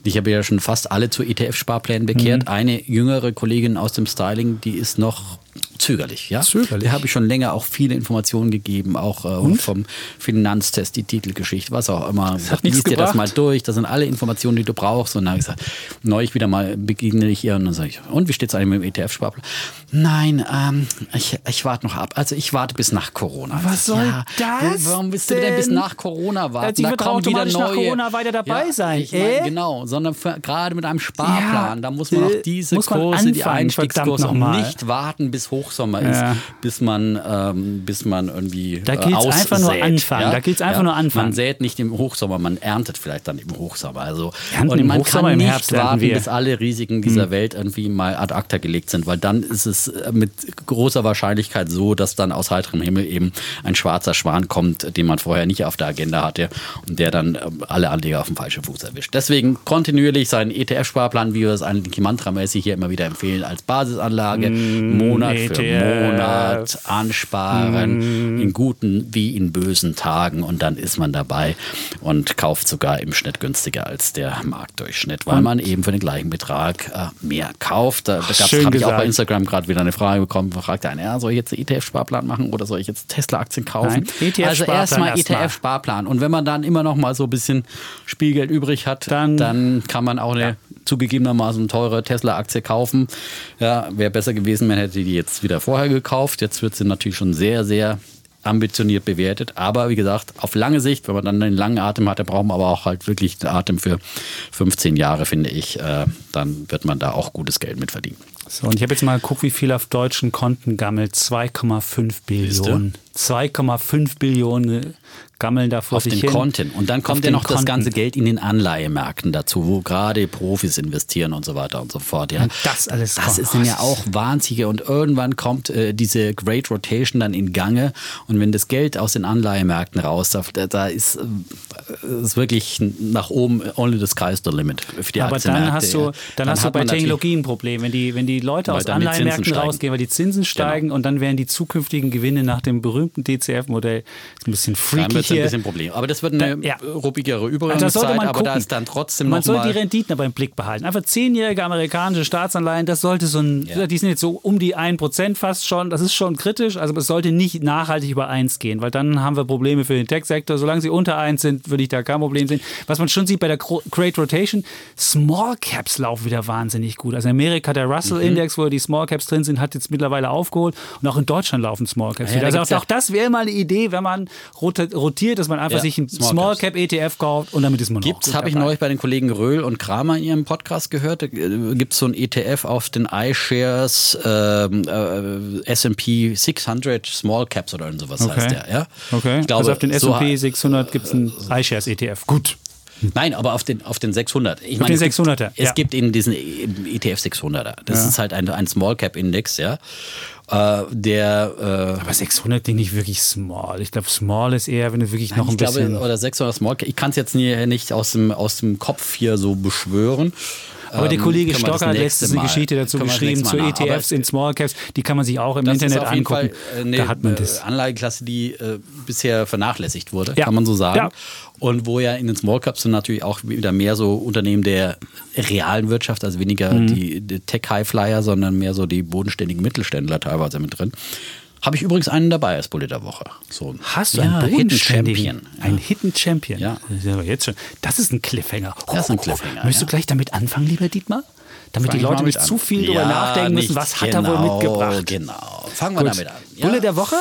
ich habe ja schon fast alle zu ETF-Sparplänen bekehrt. Eine jüngere Kollegin aus dem Styling, die ist noch zögerlich. Ja? Zögerlich? Der habe ich schon länger auch viele Informationen gegeben, auch äh, vom Finanztest, die Titelgeschichte, was auch immer. hat nichts Lies dir das mal durch, das sind alle Informationen, die du brauchst. Und dann habe ich gesagt, neulich wieder mal begegne ich ihr und dann sage ich, und wie steht es eigentlich mit dem ETF-Sparplan? Nein, ähm, ich, ich warte noch ab. Also ich warte bis nach Corona. Was soll das Warum willst du denn bis nach Corona warten? Sie Da kommen wieder automatisch nach neue. Corona weiter dabei ja, sein. Ich mein, Äh? Genau, sondern für, gerade mit einem Sparplan, Ja, da muss man auch äh, diese muss man Kurse, die anfangen, Einstiegskurse noch mal. nicht warten bis Hochsommer ja. ist, bis man, ähm, bis man irgendwie Da gilt es äh, einfach nur anfangen. Ja? Da es einfach nur anfangen. Man sät nicht im Hochsommer, man erntet vielleicht dann im Hochsommer. Also, Ernten und man Hochsommer, kann nicht warten, bis alle Risiken dieser hm. Welt irgendwie mal ad acta gelegt sind, weil dann ist es äh, mit großer Wahrscheinlichkeit so, dass dann aus heiterem Himmel eben ein schwarzer Schwan kommt, den man vorher nicht auf der Agenda hatte und der dann ähm, alle Anleger auf dem falschen Fuß erwischt. Deswegen kontinuierlich seinen ETF-Sparplan, wie wir es eigentlich mantramäßig hier immer wieder empfehlen, als Basisanlage, mm, Monat ETF. für e Monat ansparen, mm. in guten wie in bösen Tagen und dann ist man dabei und kauft sogar im Schnitt günstiger als der Marktdurchschnitt, weil und? man eben für den gleichen Betrag äh, mehr kauft. Da, habe ich auch bei Instagram gerade wieder eine Frage bekommen, fragt einer, ja, soll ich jetzt ETF-Sparplan machen oder soll ich jetzt Tesla-Aktien kaufen? Nein, ETF also erstmal ETF-Sparplan und wenn man dann immer noch mal so ein bisschen Spielgeld übrig hat, dann, dann kann man auch eine ja. Zugegebenermaßen teure Tesla-Aktie kaufen. Ja, wäre besser gewesen, man hätte die jetzt wieder vorher gekauft. Jetzt wird sie natürlich schon sehr, sehr ambitioniert bewertet. Aber wie gesagt, auf lange Sicht, wenn man dann einen langen Atem hat, dann braucht man aber auch halt wirklich den Atem für 15 Jahre, finde ich. Äh, dann wird man da auch gutes Geld mit verdienen. So, und ich habe jetzt mal geguckt, wie viel auf deutschen Konten gammelt. 2,5 Billionen. 2,5 Billionen gammeln da vor auf sich den hin. Konten. Und dann kommt ja noch Konten. das ganze Geld in den Anleihemärkten dazu, wo gerade Profis investieren und so weiter und so fort. Ja. Und das alles Das kommt. sind ja auch wahnsinnige. Und irgendwann kommt äh, diese Great Rotation dann in Gange. Und wenn das Geld aus den Anleihemärkten raus, da, da ist, äh, ist wirklich nach oben only the sky is the limit für die Aber dann hast du, dann, dann hast du bei Technologie ein Problem. Wenn die, wenn die Leute aus Anleihemärkten rausgehen, weil die Zinsen steigen genau. und dann werden die zukünftigen Gewinne nach dem berühmten DCF-Modell ein bisschen freaky hier. ein bisschen Problem. Aber das wird eine da, ja. ruppigere Übergangszeit, also aber da ist dann trotzdem Man soll die Renditen aber im Blick behalten. Einfach zehnjährige amerikanische Staatsanleihen, das sollte so ein, ja. die sind jetzt so um die 1% fast schon, das ist schon kritisch, also es sollte nicht nachhaltig über 1 gehen, weil dann haben wir Probleme für den Tech-Sektor. Solange sie unter 1 sind, würde ich da kein Problem sehen. Was man schon sieht bei der Great Rotation, Small Caps laufen wieder wahnsinnig gut. Also in Amerika der Russell-Index, mhm. wo die Small Caps drin sind, hat jetzt mittlerweile aufgeholt und auch in Deutschland laufen Small Caps ja, wieder. Also auch das wäre mal eine Idee, wenn man rotiert, dass man einfach ja, sich ein Small, Small Cap ETF kauft und damit ist man Gibt's, habe ich neulich bei den Kollegen Röhl und Kramer in ihrem Podcast gehört, gibt es so ein ETF auf den iShares ähm, äh, S&P 600 Small Caps oder sowas okay. heißt der, ja? Okay, ich glaube, also auf den S&P 600 gibt es einen iShares ETF. Gut. Nein, aber auf den, auf den 600. Ich auf meine, den 600er. Gibt, es gibt in diesen ETF 600er. Das ja. ist halt ein, ein Small Cap Index, ja. Äh, der, äh, aber 600 Ding nicht wirklich small. Ich glaube, small ist eher, wenn du wirklich nein, noch ein bisschen. Glaube, oder 600 small. Ich kann es jetzt nie, nicht aus dem, aus dem Kopf hier so beschwören. Aber der ähm, Kollege Stocker hat letztens eine Geschichte dazu geschrieben zu ETFs in Small Caps. Die kann man sich auch im Internet angucken. Fall eine da hat man das. Anlageklasse, die äh, bisher vernachlässigt wurde, ja. kann man so sagen. Ja. Und wo ja in den Small Caps sind natürlich auch wieder mehr so Unternehmen der realen Wirtschaft, also weniger mhm. die, die Tech-Highflyer, sondern mehr so die bodenständigen Mittelständler teilweise mit drin. Habe ich übrigens einen dabei als Bullet der Woche. So Hast du ja, einen Hidden Champion? Ein Hidden Champion? Ja. Jetzt schon. Das ist ein Cliffhanger. Das ist ein Cliffhanger. Möchtest du gleich damit anfangen, lieber Dietmar? Damit Fang die Leute nicht zu viel ja, darüber nachdenken müssen, was genau, hat er wohl genau, mitgebracht? Genau. Fangen wir Gut. damit an. Ja. Bulle der Woche?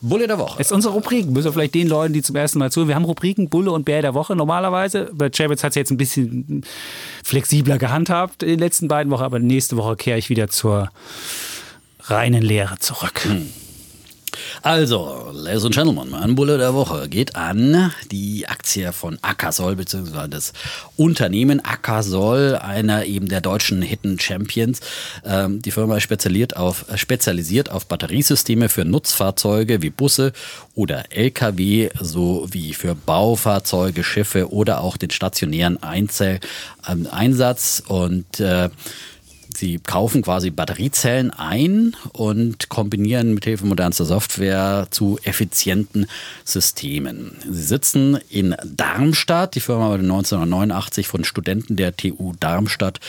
Bulle der Woche. Das ist unsere Rubrik. Müssen wir vielleicht den Leuten, die zum ersten Mal zuhören. Wir haben Rubriken Bulle und Bär der Woche normalerweise. Bei Chavez hat es jetzt ein bisschen flexibler gehandhabt in den letzten beiden Wochen, aber nächste Woche kehre ich wieder zur reinen Lehre zurück. Hm. Also, Ladies and Gentlemen, mein Bulle der Woche geht an die Aktie von Akasol, beziehungsweise das Unternehmen Akasol, einer eben der deutschen Hidden Champions. Ähm, die Firma spezialisiert auf, spezialisiert auf Batteriesysteme für Nutzfahrzeuge wie Busse oder Lkw, sowie für Baufahrzeuge, Schiffe oder auch den stationären Einzel ähm, Einsatz. Und äh, Sie kaufen quasi Batteriezellen ein und kombinieren mit Hilfe modernster Software zu effizienten Systemen. Sie sitzen in Darmstadt. Die Firma wurde 1989 von Studenten der TU Darmstadt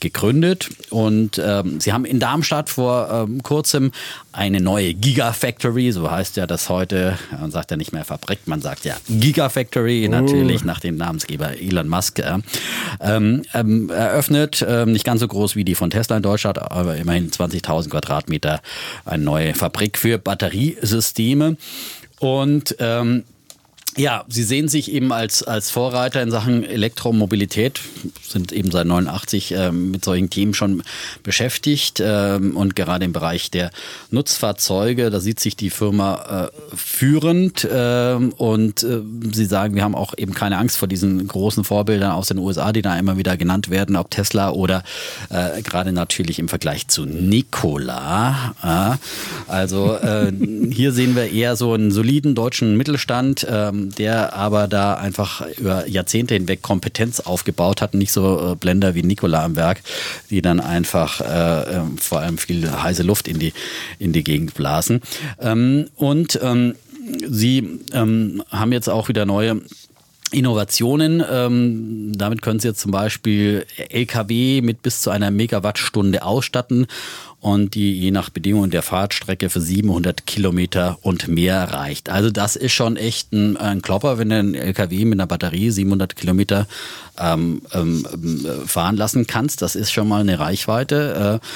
gegründet und ähm, sie haben in Darmstadt vor ähm, kurzem eine neue Gigafactory, so heißt ja das heute, man sagt ja nicht mehr Fabrik, man sagt ja Gigafactory, uh. natürlich nach dem Namensgeber Elon Musk, äh, ähm, eröffnet, ähm, nicht ganz so groß wie die von Tesla in Deutschland, aber immerhin 20.000 Quadratmeter, eine neue Fabrik für Batteriesysteme. Und ähm, Ja, Sie sehen sich eben als, als Vorreiter in Sachen Elektromobilität, sind eben seit 89 äh, mit solchen Themen schon beschäftigt äh, und gerade im Bereich der Nutzfahrzeuge, da sieht sich die Firma äh, führend äh, und äh, Sie sagen, wir haben auch eben keine Angst vor diesen großen Vorbildern aus den USA, die da immer wieder genannt werden, ob Tesla oder äh, gerade natürlich im Vergleich zu Nikola. also äh, hier sehen wir eher so einen soliden deutschen Mittelstand. Der aber da einfach über Jahrzehnte hinweg Kompetenz aufgebaut hat, nicht so äh, Blender wie Nikola am Werk, die dann einfach äh, äh, vor allem viel heiße Luft in die, in die Gegend blasen. Ähm, und ähm, sie ähm, haben jetzt auch wieder neue Innovationen. Ähm, damit können Sie jetzt zum Beispiel LKW mit bis zu einer Megawattstunde ausstatten und die je nach Bedingungen der Fahrtstrecke für 700 Kilometer und mehr reicht. Also das ist schon echt ein, ein Klopper, wenn du einen LKW mit einer Batterie 700 Kilometer ähm, ähm, fahren lassen kannst. Das ist schon mal eine Reichweite. Äh,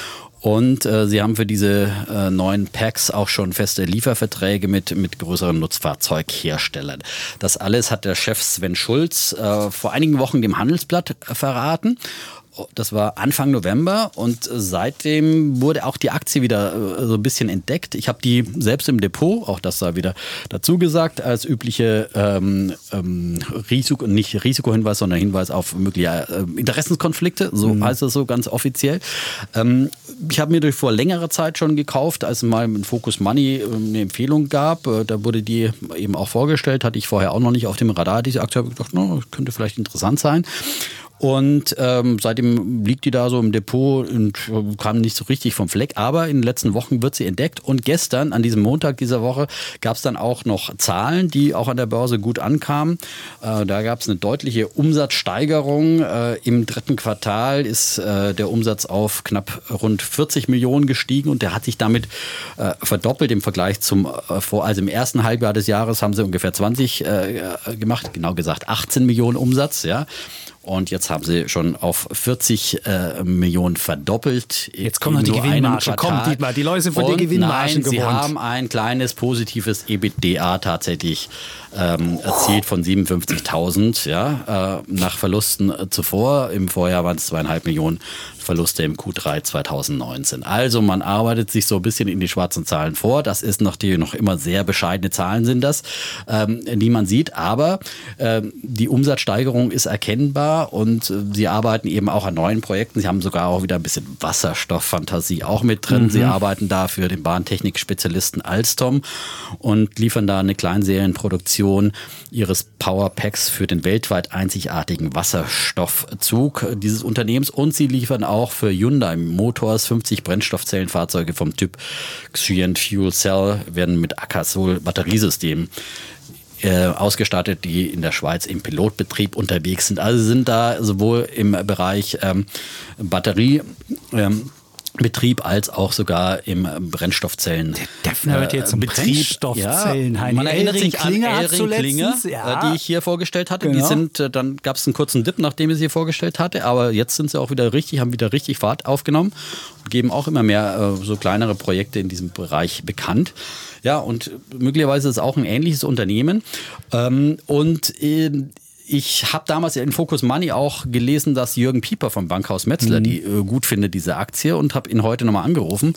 und äh, sie haben für diese äh, neuen Packs auch schon feste Lieferverträge mit, mit größeren Nutzfahrzeugherstellern. Das alles hat der Chef Sven Schulz äh, vor einigen Wochen dem Handelsblatt verraten. Das war Anfang November und seitdem wurde auch die Aktie wieder äh, so ein bisschen entdeckt. Ich habe die selbst im Depot, auch das sei wieder dazu gesagt, als übliche ähm, ähm, Risiko, nicht Risikohinweis, sondern Hinweis auf mögliche äh, Interessenskonflikte, so mhm. heißt es so ganz offiziell. Ähm, ich habe mir durch vor längerer Zeit schon gekauft, als es mal mit Focus Money äh, eine Empfehlung gab. Äh, da wurde die eben auch vorgestellt, hatte ich vorher auch noch nicht auf dem Radar. Diese Aktie habe ich gedacht, no, könnte vielleicht interessant sein. Und ähm, seitdem liegt die da so im Depot und äh, kam nicht so richtig vom Fleck. Aber in den letzten Wochen wird sie entdeckt. Und gestern, an diesem Montag dieser Woche, gab es dann auch noch Zahlen, die auch an der Börse gut ankamen. Äh, da gab es eine deutliche Umsatzsteigerung. Äh, Im dritten Quartal ist äh, der Umsatz auf knapp rund 40 Millionen gestiegen und der hat sich damit äh, verdoppelt im Vergleich zum äh, vor. Also im ersten Halbjahr des Jahres haben sie ungefähr 20 äh, gemacht, genau gesagt 18 Millionen Umsatz. Ja. Und jetzt haben sie schon auf 40 äh, Millionen verdoppelt. Jetzt kommt noch die Gewinnmarge. Komm, Dietmar, die Leute sind von den Gewinnmargen nein, sie haben ein kleines positives EBITDA tatsächlich ähm, erzielt von 57.000, ja, äh, nach Verlusten äh, zuvor. Im Vorjahr waren es zweieinhalb Millionen Verluste im Q3 2019. Also man arbeitet sich so ein bisschen in die schwarzen Zahlen vor. Das ist natürlich noch immer sehr bescheidene Zahlen sind das, ähm, die man sieht. Aber ähm, die Umsatzsteigerung ist erkennbar und äh, sie arbeiten eben auch an neuen Projekten. Sie haben sogar auch wieder ein bisschen Wasserstofffantasie auch mit drin. Mhm. Sie arbeiten da für den Bahntechnik-Spezialisten Alstom und liefern da eine Kleinserienproduktion ihres Powerpacks für den weltweit einzigartigen Wasserstoffzug dieses Unternehmens und sie liefern auch für Hyundai Motors 50 Brennstoffzellenfahrzeuge vom Typ Xient Fuel Cell werden mit Akasol Batteriesystemen äh, ausgestattet, die in der Schweiz im Pilotbetrieb unterwegs sind. Also sind da sowohl im Bereich ähm, Batterie ähm, Betrieb als auch sogar im Brennstoffzellen. Der Defner wird jetzt zum Betrieb. Brennstoffzellen. Ja, man erinnert sich an Elring Klinger, ja. die ich hier vorgestellt hatte. Genau. Die sind, äh, dann gab es einen kurzen Dip, nachdem ich sie vorgestellt hatte, aber jetzt sind sie auch wieder richtig, haben wieder richtig Fahrt aufgenommen und geben auch immer mehr äh, so kleinere Projekte in diesem Bereich bekannt. Ja, und möglicherweise ist es auch ein ähnliches Unternehmen. Ähm, und äh, ich habe damals in Focus Money auch gelesen, dass Jürgen Pieper vom Bankhaus Metzler mhm. die äh, gut findet, diese Aktie, und habe ihn heute nochmal angerufen,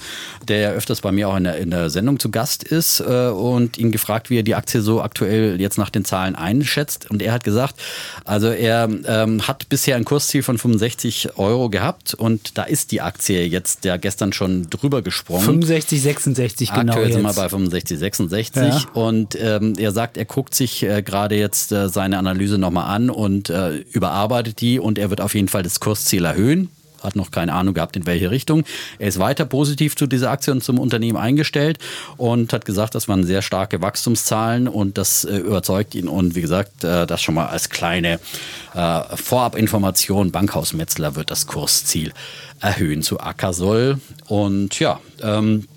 der ja öfters bei mir auch in der, in der Sendung zu Gast ist, äh, und ihn gefragt, wie er die Aktie so aktuell jetzt nach den Zahlen einschätzt. Und er hat gesagt, also er ähm, hat bisher ein Kursziel von 65 Euro gehabt und da ist die Aktie jetzt ja gestern schon drüber gesprungen. 65, 66 genau. Aktuell sind wir bei 65, 66 ja. und ähm, er sagt, er guckt sich äh, gerade jetzt äh, seine Analyse nochmal an und äh, überarbeitet die und er wird auf jeden Fall das Kursziel erhöhen hat noch keine Ahnung gehabt, in welche Richtung. Er ist weiter positiv zu dieser Aktie und zum Unternehmen eingestellt und hat gesagt, das waren sehr starke Wachstumszahlen und das äh, überzeugt ihn. Und wie gesagt, äh, das schon mal als kleine äh, Vorabinformation. Bankhaus Metzler wird das Kursziel erhöhen zu Ackersol. Und ja, ähm,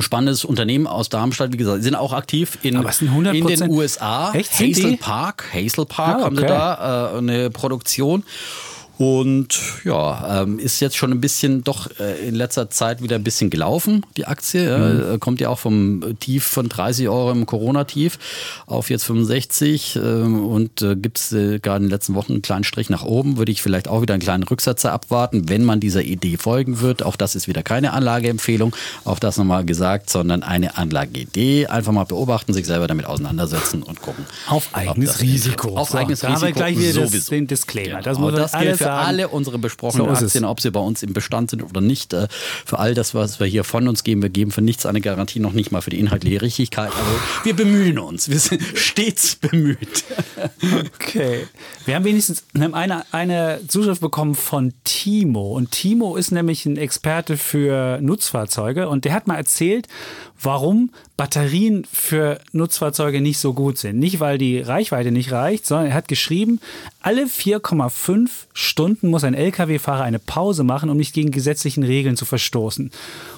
spannendes Unternehmen aus Darmstadt, wie gesagt, sind auch aktiv in, in den USA. Echt? Hazel Park, Hazel Park ah, okay. haben sie da äh, eine Produktion. Und ja, ähm, ist jetzt schon ein bisschen doch äh, in letzter Zeit wieder ein bisschen gelaufen, die Aktie. Mhm. Äh, kommt ja auch vom Tief von 30 Euro im Corona-Tief auf jetzt 65 äh, und äh, gibt es äh, gerade in den letzten Wochen einen kleinen Strich nach oben. Würde ich vielleicht auch wieder einen kleinen Rücksatzer abwarten, wenn man dieser Idee folgen wird. Auch das ist wieder keine Anlageempfehlung, auch das nochmal gesagt, sondern eine Anlageidee. Einfach mal beobachten, sich selber damit auseinandersetzen und gucken. Auf eigenes Risiko. Auf so, eigenes Risiko. Aber gleich wieder das, den Disclaimer. Genau. Das, muss das gilt für sagen. alle unsere besprochenen so Aktien, ob sie bei uns im Bestand sind oder nicht. Äh, für all das, was wir hier von uns geben, wir geben für nichts eine Garantie, noch nicht mal für die inhaltliche Richtigkeit. Also wir bemühen uns. Wir sind stets bemüht. Okay. Wir haben wenigstens eine, eine Zuschrift bekommen von Timo. Und Timo ist nämlich ein Experte für Nutzfahrzeuge und der hat mal erzählt, warum Batterien für Nutzfahrzeuge nicht so gut sind. Nicht, weil die Reichweite nicht reicht, sondern er hat geschrieben, alle 4,5 Stunden muss ein Lkw-Fahrer eine Pause machen, um nicht gegen gesetzlichen Regeln zu verstoßen.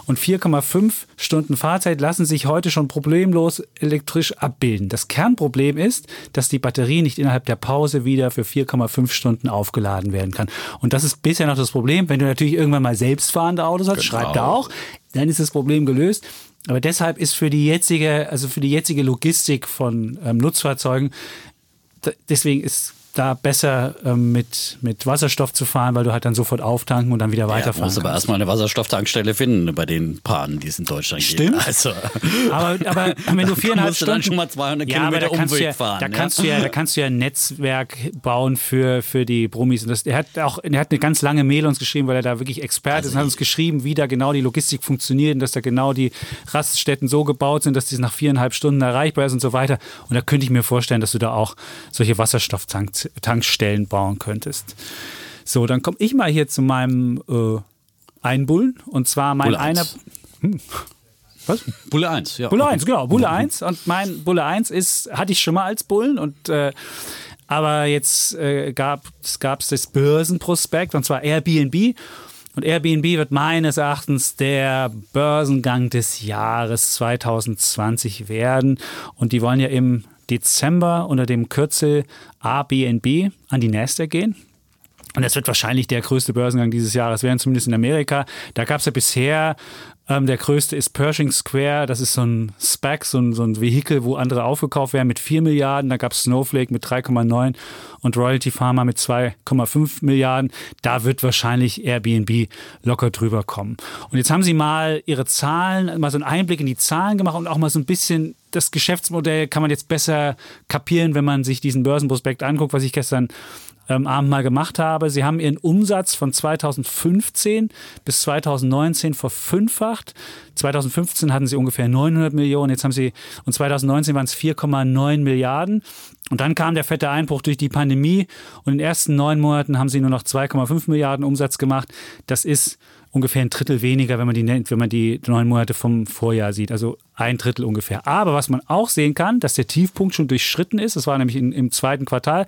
Und 4,5 Stunden Fahrzeit lassen sich heute schon problemlos elektrisch abbilden. Das Kernproblem ist, dass die Batterie nicht innerhalb der Pause wieder für 4,5 Stunden aufgeladen werden kann. Und das ist bisher noch das Problem. Wenn du natürlich irgendwann mal selbstfahrende Autos hast, genau. schreibt er auch, dann ist das Problem gelöst. Aber deshalb ist für die jetzige, also für die jetzige Logistik von ähm, Nutzfahrzeugen, deswegen ist da besser ähm, mit, mit Wasserstoff zu fahren, weil du halt dann sofort auftanken und dann wieder weiterfahren. Ja, musst aber erstmal eine Wasserstofftankstelle finden bei den Paaren, die es in Deutschland Stimmt. gibt. Also. Aber, aber wenn du viereinhalb Stunden. dann schon mal 200 ja, Kilometer Umweg ja, fahren. Da, ja? Kannst du ja, da kannst du ja ein Netzwerk bauen für, für die Brummis. Und das, er hat auch er hat eine ganz lange Mail uns geschrieben, weil er da wirklich Experte also ist und hat uns geschrieben, wie da genau die Logistik funktioniert und dass da genau die Raststätten so gebaut sind, dass das nach viereinhalb Stunden erreichbar ist und so weiter. Und da könnte ich mir vorstellen, dass du da auch solche Wasserstofftankstellen bauen könntest. So, dann komme ich mal hier zu meinem äh, Einbullen. Und zwar mein Bulle einer. Hm. Was? Bulle 1, ja. Bulle 1, genau, Bulle 1. Und mein Bulle 1 ist, hatte ich schon mal als Bullen und äh, aber jetzt äh, gab es das Börsenprospekt und zwar Airbnb. Und Airbnb wird meines Erachtens der Börsengang des Jahres 2020 werden. Und die wollen ja im Dezember unter dem Kürzel ABNB an die Nasdaq gehen. Und das wird wahrscheinlich der größte Börsengang dieses Jahres werden, zumindest in Amerika. Da gab es ja bisher ähm, der größte ist Pershing Square. Das ist so ein SPAC, so ein, so ein Vehikel, wo andere aufgekauft werden mit 4 Milliarden. Da gab es Snowflake mit 3,9 und Royalty Pharma mit 2,5 Milliarden. Da wird wahrscheinlich Airbnb locker drüber kommen. Und jetzt haben sie mal ihre Zahlen, mal so einen Einblick in die Zahlen gemacht und auch mal so ein bisschen das Geschäftsmodell kann man jetzt besser kapieren, wenn man sich diesen Börsenprospekt anguckt, was ich gestern ähm, Abend mal gemacht habe. Sie haben ihren Umsatz von 2015 bis 2019 verfünffacht. 2015 hatten sie ungefähr 900 Millionen, jetzt haben sie, und 2019 waren es 4,9 Milliarden. Und dann kam der fette Einbruch durch die Pandemie und in den ersten neun Monaten haben sie nur noch 2,5 Milliarden Umsatz gemacht. Das ist ungefähr ein Drittel weniger, wenn man die, wenn man die neun Monate vom Vorjahr sieht. Also ein Drittel ungefähr. Aber was man auch sehen kann, dass der Tiefpunkt schon durchschritten ist. Das war nämlich in, im zweiten Quartal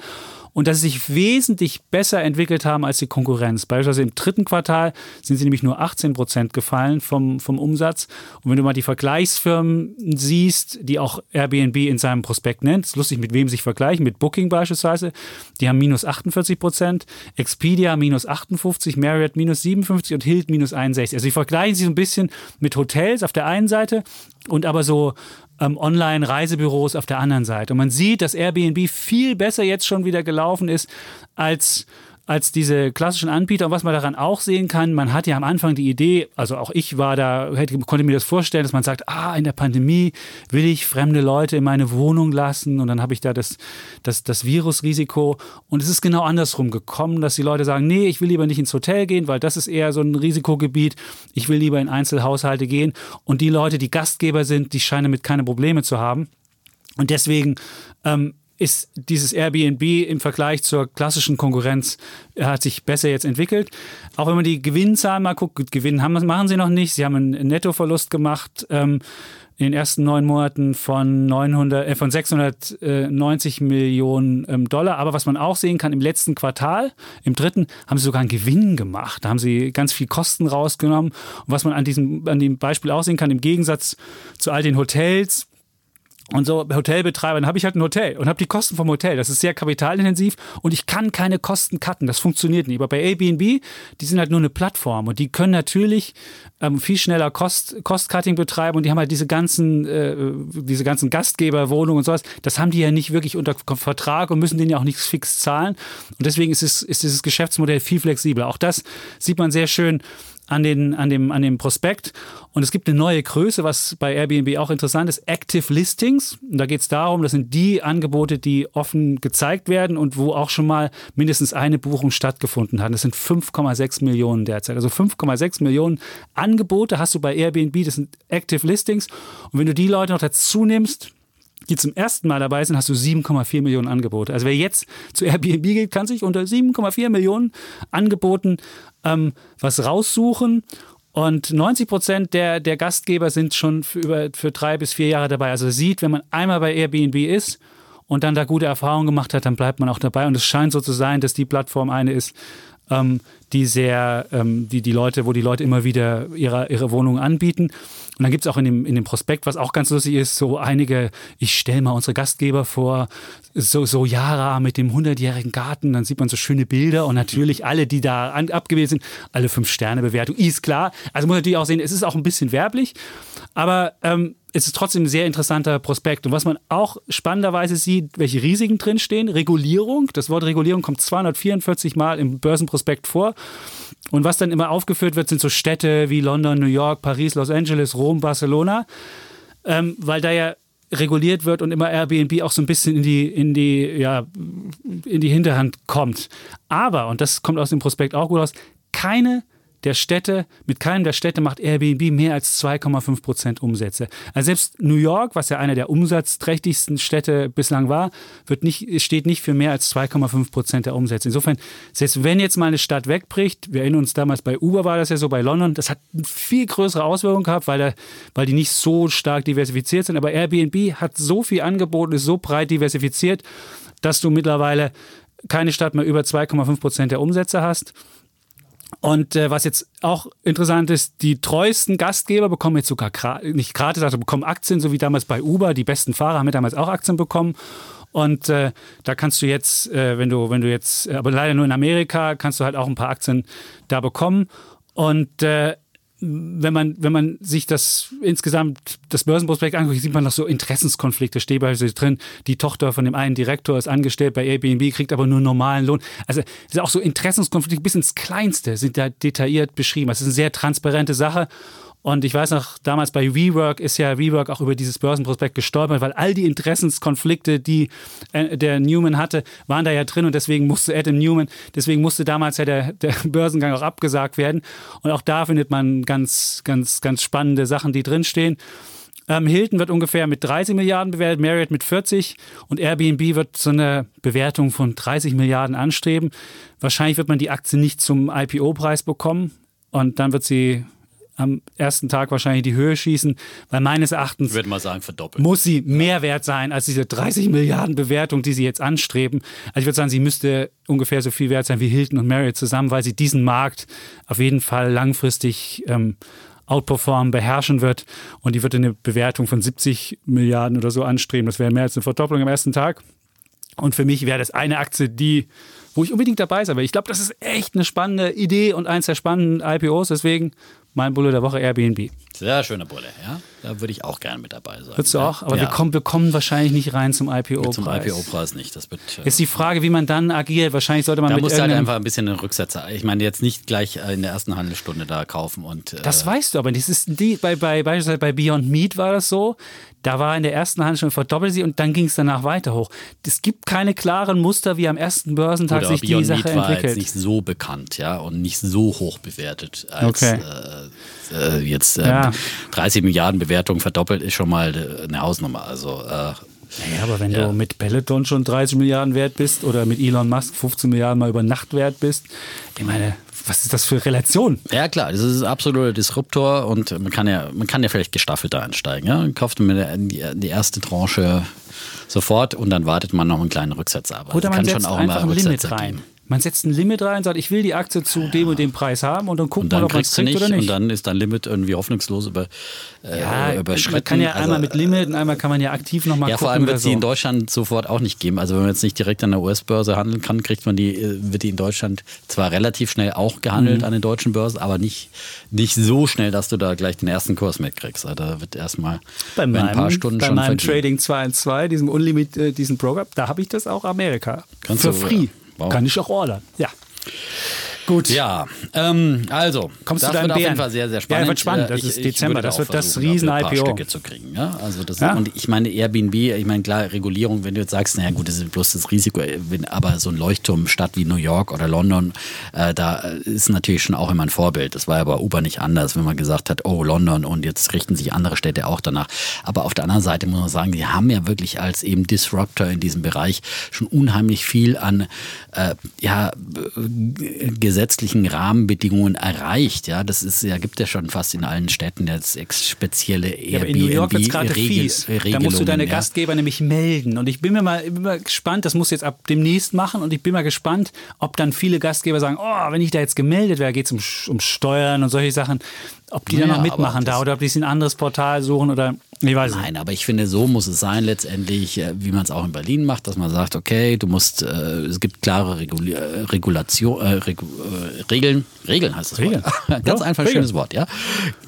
und dass sie sich wesentlich besser entwickelt haben als die Konkurrenz. Beispielsweise im dritten Quartal sind sie nämlich nur 18 Prozent gefallen vom, vom Umsatz. Und wenn du mal die Vergleichsfirmen siehst, die auch Airbnb in seinem Prospekt nennt, ist lustig, mit wem sich vergleichen, mit Booking beispielsweise, die haben minus 48 Prozent, Expedia minus 58, Marriott minus 57 und Hilt minus 61. Also sie vergleichen sich so ein bisschen mit Hotels auf der einen Seite und aber so ähm, Online-Reisebüros auf der anderen Seite. Und man sieht, dass Airbnb viel besser jetzt schon wieder gelaufen ist als als diese klassischen Anbieter. Und was man daran auch sehen kann, man hat ja am Anfang die Idee, also auch ich war da, hätte, konnte mir das vorstellen, dass man sagt, ah, in der Pandemie will ich fremde Leute in meine Wohnung lassen und dann habe ich da das, das, das Virusrisiko. Und es ist genau andersrum gekommen, dass die Leute sagen, nee, ich will lieber nicht ins Hotel gehen, weil das ist eher so ein Risikogebiet. Ich will lieber in Einzelhaushalte gehen. Und die Leute, die Gastgeber sind, die scheinen damit keine Probleme zu haben. Und deswegen ähm, ist dieses Airbnb im Vergleich zur klassischen Konkurrenz hat sich besser jetzt entwickelt. Auch wenn man die Gewinnzahlen mal guckt, Gewinn haben, machen sie noch nicht. Sie haben einen Nettoverlust gemacht ähm, in den ersten neun Monaten von 900, äh, von 690 Millionen ähm, Dollar. Aber was man auch sehen kann, im letzten Quartal, im dritten, haben sie sogar einen Gewinn gemacht. Da haben sie ganz viel Kosten rausgenommen. Und was man an diesem, an dem Beispiel auch sehen kann, im Gegensatz zu all den Hotels, und so Hotelbetreiber, dann habe ich halt ein Hotel und habe die Kosten vom Hotel. Das ist sehr kapitalintensiv und ich kann keine Kosten cutten. Das funktioniert nicht. Aber bei Airbnb, die sind halt nur eine Plattform und die können natürlich ähm, viel schneller Cost, Cost-Cutting betreiben und die haben halt diese ganzen, äh, diese ganzen Gastgeberwohnungen und sowas. Das haben die ja nicht wirklich unter Vertrag und müssen denen ja auch nichts fix zahlen. Und deswegen ist, es, ist dieses Geschäftsmodell viel flexibler. Auch das sieht man sehr schön an, den, an, dem, an dem Prospekt. Und es gibt eine neue Größe, was bei Airbnb auch interessant ist, Active Listings. Und da geht es darum, das sind die Angebote, die offen gezeigt werden und wo auch schon mal mindestens eine Buchung stattgefunden hat. Das sind 5,6 Millionen derzeit. Also 5,6 Millionen Angebote hast du bei Airbnb, das sind Active Listings. Und wenn du die Leute noch dazu nimmst, die zum ersten Mal dabei sind, hast du 7,4 Millionen Angebote. Also wer jetzt zu Airbnb geht, kann sich unter 7,4 Millionen Angeboten ähm, was raussuchen. Und 90 Prozent der, der Gastgeber sind schon für, über, für drei bis vier Jahre dabei. Also sieht, wenn man einmal bei Airbnb ist und dann da gute Erfahrungen gemacht hat, dann bleibt man auch dabei. Und es scheint so zu sein, dass die Plattform eine ist, ähm, die sehr, ähm, die, die Leute, wo die Leute immer wieder ihre, ihre Wohnungen anbieten. Und dann gibt es auch in dem, in dem Prospekt, was auch ganz lustig ist, so einige, ich stelle mal unsere Gastgeber vor, so, so Yara mit dem 100-jährigen Garten, dann sieht man so schöne Bilder und natürlich alle, die da an, abgewählt sind, alle fünf Sterne Bewertung, ist klar. Also muss natürlich auch sehen, es ist auch ein bisschen werblich, aber ähm, es ist trotzdem ein sehr interessanter Prospekt. Und was man auch spannenderweise sieht, welche Risiken drinstehen, Regulierung. Das Wort Regulierung kommt 244 Mal im Börsenprospekt vor. Und was dann immer aufgeführt wird, sind so Städte wie London, New York, Paris, Los Angeles, Rom, Barcelona. Ähm, weil da ja reguliert wird und immer Airbnb auch so ein bisschen in die, in die, ja, in die Hinterhand kommt. Aber, und das kommt aus dem Prospekt auch gut aus, keine der Städte, mit keinem der Städte macht Airbnb mehr als 2,5 Prozent Umsätze. Also selbst New York, was ja einer der umsatzträchtigsten Städte bislang war, wird nicht, steht nicht für mehr als 2,5 Prozent der Umsätze. Insofern, selbst wenn jetzt mal eine Stadt wegbricht, wir erinnern uns damals bei Uber war das ja so, bei London, das hat eine viel größere Auswirkungen gehabt, weil, da, weil die nicht so stark diversifiziert sind. Aber Airbnb hat so viel Angebote, ist so breit diversifiziert, dass du mittlerweile keine Stadt mehr über 2,5 Prozent der Umsätze hast. Und äh, was jetzt auch interessant ist, die treuesten Gastgeber bekommen jetzt sogar gra nicht gratis, also bekommen Aktien, so wie damals bei Uber. Die besten Fahrer haben damals auch Aktien bekommen. Und äh, da kannst du jetzt, äh, wenn du, wenn du jetzt, äh, aber leider nur in Amerika, kannst du halt auch ein paar Aktien da bekommen. Und äh, wenn man, wenn man sich das insgesamt, das Börsenprospekt anguckt, sieht man noch so Interessenskonflikte, steht beispielsweise drin, die Tochter von dem einen Direktor ist angestellt bei Airbnb, kriegt aber nur normalen Lohn. Also, das ist auch so Interessenskonflikte bis ins Kleinste sind da detailliert beschrieben. Das ist eine sehr transparente Sache. Und ich weiß noch, damals bei WeWork ist ja WeWork auch über dieses Börsenprospekt gestolpert, weil all die Interessenskonflikte, die äh, der Newman hatte, waren da ja drin und deswegen musste Adam Newman, deswegen musste damals ja der, der Börsengang auch abgesagt werden. Und auch da findet man ganz, ganz, ganz spannende Sachen, die drinstehen. Ähm, Hilton wird ungefähr mit 30 Milliarden bewertet, Marriott mit 40 und Airbnb wird so eine Bewertung von 30 Milliarden anstreben. Wahrscheinlich wird man die Aktie nicht zum IPO-Preis bekommen und dann wird sie am ersten Tag wahrscheinlich die Höhe schießen, weil meines Erachtens würde sagen, verdoppelt. muss sie mehr wert sein als diese 30 Milliarden Bewertung, die sie jetzt anstreben. Also ich würde sagen, sie müsste ungefähr so viel wert sein wie Hilton und Marriott zusammen, weil sie diesen Markt auf jeden Fall langfristig ähm, outperformen, beherrschen wird und die wird eine Bewertung von 70 Milliarden oder so anstreben. Das wäre mehr als eine Verdopplung am ersten Tag. Und für mich wäre das eine Aktie, die wo ich unbedingt dabei sein will. Ich glaube, das ist echt eine spannende Idee und eins der spannenden IPOs. Deswegen mein Bulle der Woche Airbnb. Sehr schöner Bulle, ja. Da würde ich auch gerne mit dabei sein. Würdest du auch? Aber ja. wir, kommen, wir kommen wahrscheinlich nicht rein zum IPO-Preis. Zum IPO-Preis nicht. Das wird, äh, ist die Frage, wie man dann agiert. Wahrscheinlich sollte man da mit musst du halt einfach ein bisschen den Rücksetzer. Ich meine, jetzt nicht gleich in der ersten Handelsstunde da kaufen und. Äh das weißt du, aber das ist die, bei, bei, beispielsweise bei Beyond Meat war das so. Da war in der ersten Handelsstunde verdoppelt sie und dann ging es danach weiter hoch. Es gibt keine klaren Muster, wie am ersten Börsentag sich Beyond die Sache Meat war entwickelt. Jetzt nicht so bekannt, ja, und nicht so hoch bewertet als okay. äh, äh, jetzt äh, ja. 30 Milliarden Bewertung verdoppelt ist schon mal eine Hausnummer. Also äh, naja, aber wenn ja. du mit Peloton schon 30 Milliarden wert bist oder mit Elon Musk 15 Milliarden mal über Nacht wert bist, ich meine, was ist das für Relation? Ja klar, das ist ein absoluter Disruptor und man kann ja, man kann ja vielleicht gestaffelter einsteigen. Ja? Kauft man die, erste Tranche sofort und dann wartet man noch einen kleinen Rücksetzer ab. Oder man setzt schon auch einfach ein Limit rein. Geben. Man setzt ein Limit rein, sagt, ich will die Aktie zu dem und dem Preis haben und dann guckt Und dann man, ob man es kriegt nicht, oder und nicht. dann ist dein Limit irgendwie hoffnungslos über, äh, ja, überschritten. man kann ja Also, einmal mit Limit und einmal kann man ja aktiv nochmal Ja, gucken. vor allem wird sie so. in Deutschland sofort auch nicht geben. Also wenn man jetzt nicht direkt an der US-Börse handeln kann, kriegt man die, äh, wird die in Deutschland zwar relativ schnell auch gehandelt Mhm. an den deutschen Börsen, aber nicht, nicht so schnell, dass du da gleich den ersten Kurs mitkriegst. Also da wird erstmal bei ein paar Stunden bei schon meinem verdient. Trading 2 in 2, diesem Unlimit, äh, diesen Programm, da habe ich das auch Amerika. Kannst Für free. Wow. Kann ich auch ordern. Ja. Gut. Ja, ähm, also, Kommst du das zu deinem wird auf jeden? Fall sehr, sehr Ja, spannend. wird spannend. Äh, Das ist Dezember. Das wird das Riesen-IPO. Stücke zu kriegen. Ja? Also das Ja. Und ich meine, Airbnb, ich meine, klar, Regulierung, wenn du jetzt sagst, naja gut, das ist bloß das Risiko, äh, aber so ein Leuchtturmstadt wie New York oder London, äh, da ist natürlich schon auch immer ein Vorbild. Das war ja bei Uber nicht anders, wenn man gesagt hat, oh, London und jetzt richten sich andere Städte auch danach. Aber auf der anderen Seite muss man sagen, die haben ja wirklich als eben Disruptor in diesem Bereich schon unheimlich viel an äh, ja, äh, gesetzlichen Rahmenbedingungen erreicht. Ja, das ist ja gibt ja schon fast in allen Städten jetzt spezielle Ja, aber in New York wird es gerade fies. Da musst du deine ja. Gastgeber nämlich melden. Und ich bin mir mal, bin mal gespannt, das muss jetzt ab demnächst machen. Und ich bin mal gespannt, ob dann viele Gastgeber sagen, oh, wenn ich da jetzt gemeldet wäre, geht es um, um Steuern und solche Sachen, ob die dann Ja, noch mitmachen da oder ob die sich ein anderes Portal suchen oder ich weiß. Nein, aber ich finde, so muss es sein letztendlich, äh, wie man es auch in Berlin macht, dass man sagt, okay, du musst, äh, es gibt klare Reguli äh, Regulation, äh, Regu äh, Regeln, Regeln heißt das Regeln. Wort. Ganz Ja, einfach, Regeln. schönes Wort, ja.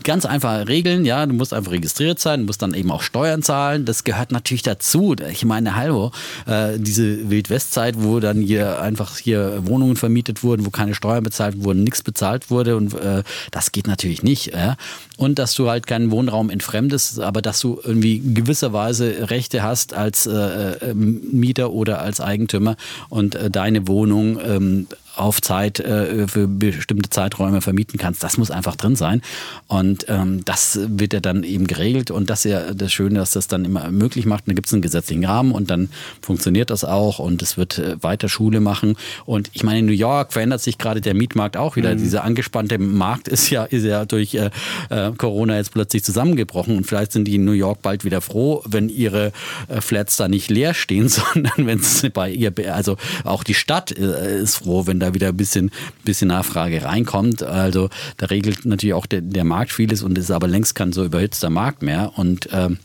Ganz einfache Regeln, ja, du musst einfach registriert sein, du musst dann eben auch Steuern zahlen, das gehört natürlich dazu. Ich meine, hallo, äh, diese Wildwestzeit, wo dann hier einfach hier Wohnungen vermietet wurden, wo keine Steuern bezahlt wurden, nichts bezahlt wurde und äh, das geht natürlich nicht, ja. Und dass du halt keinen Wohnraum entfremdest, aber dass du irgendwie gewisserweise Rechte hast als äh, äh, Mieter oder als Eigentümer und äh, deine Wohnung ähm, auf Zeit äh, für bestimmte Zeiträume vermieten kannst. Das muss einfach drin sein. Und ähm, das wird ja dann eben geregelt. Und das ist ja das Schöne, dass das dann immer möglich macht. Da gibt es einen gesetzlichen Rahmen und dann funktioniert das auch und es wird äh, weiter Schule machen. Und ich meine, in New York verändert sich gerade der Mietmarkt auch wieder. Dieser angespannte Markt ist ja, ist ja durch äh, äh, Corona jetzt plötzlich zusammengebrochen. Und vielleicht sind die in New York bald wieder froh, wenn ihre äh, Flats da nicht leer stehen, sondern wenn es bei ihr, also auch die Stadt äh, ist froh, wenn da wieder ein bisschen, bisschen Nachfrage reinkommt. Also da regelt natürlich auch der, der Markt vieles und ist aber längst kein so überhitzter Markt mehr. Und ähm,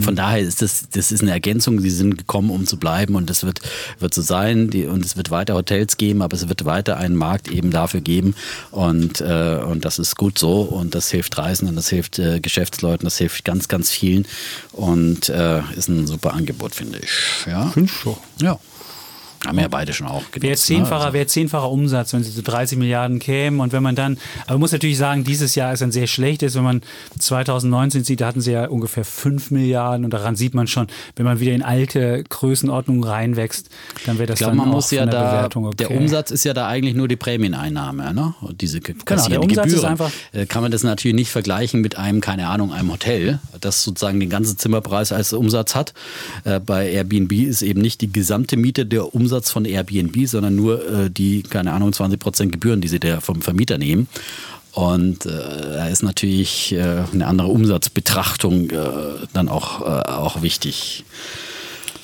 von daher ist das, das ist eine Ergänzung, sie sind gekommen, um zu bleiben und das wird, wird so sein die, und es wird weiter Hotels geben, aber es wird weiter einen Markt eben dafür geben und, äh, und das ist gut so und das hilft Reisenden, das hilft äh, Geschäftsleuten, das hilft ganz, ganz vielen und äh, ist ein super Angebot, finde ich. Ja, Fünf schon. ja. Haben ja beide schon auch genutzt. Wäre zehnfacher, ne? wäre zehnfacher Umsatz, wenn sie zu 30 Milliarden kämen. Und wenn man dann, aber man muss natürlich sagen, dieses Jahr ist ein sehr schlechtes. Wenn man 2019 sieht, da hatten sie ja ungefähr 5 Milliarden. Und daran sieht man schon, wenn man wieder in alte Größenordnungen reinwächst, dann wäre das Ich glaube, dann man auch muss ja der da, Bewertung okay. der Umsatz ist ja da eigentlich nur die Prämieneinnahme, ne? Und diese der kassierende Umsatz ist Gebühren. einfach- Äh, Kann man das natürlich nicht vergleichen mit einem, keine Ahnung, einem Hotel, das sozusagen den ganzen Zimmerpreis als Umsatz hat. Äh, Bei Airbnb ist eben nicht die gesamte Miete der Umsatz von Airbnb, sondern nur äh, die, keine Ahnung, 20 Prozent Gebühren, die sie der vom Vermieter nehmen. Und äh, da ist natürlich äh, eine andere Umsatzbetrachtung äh, dann auch, äh, auch wichtig.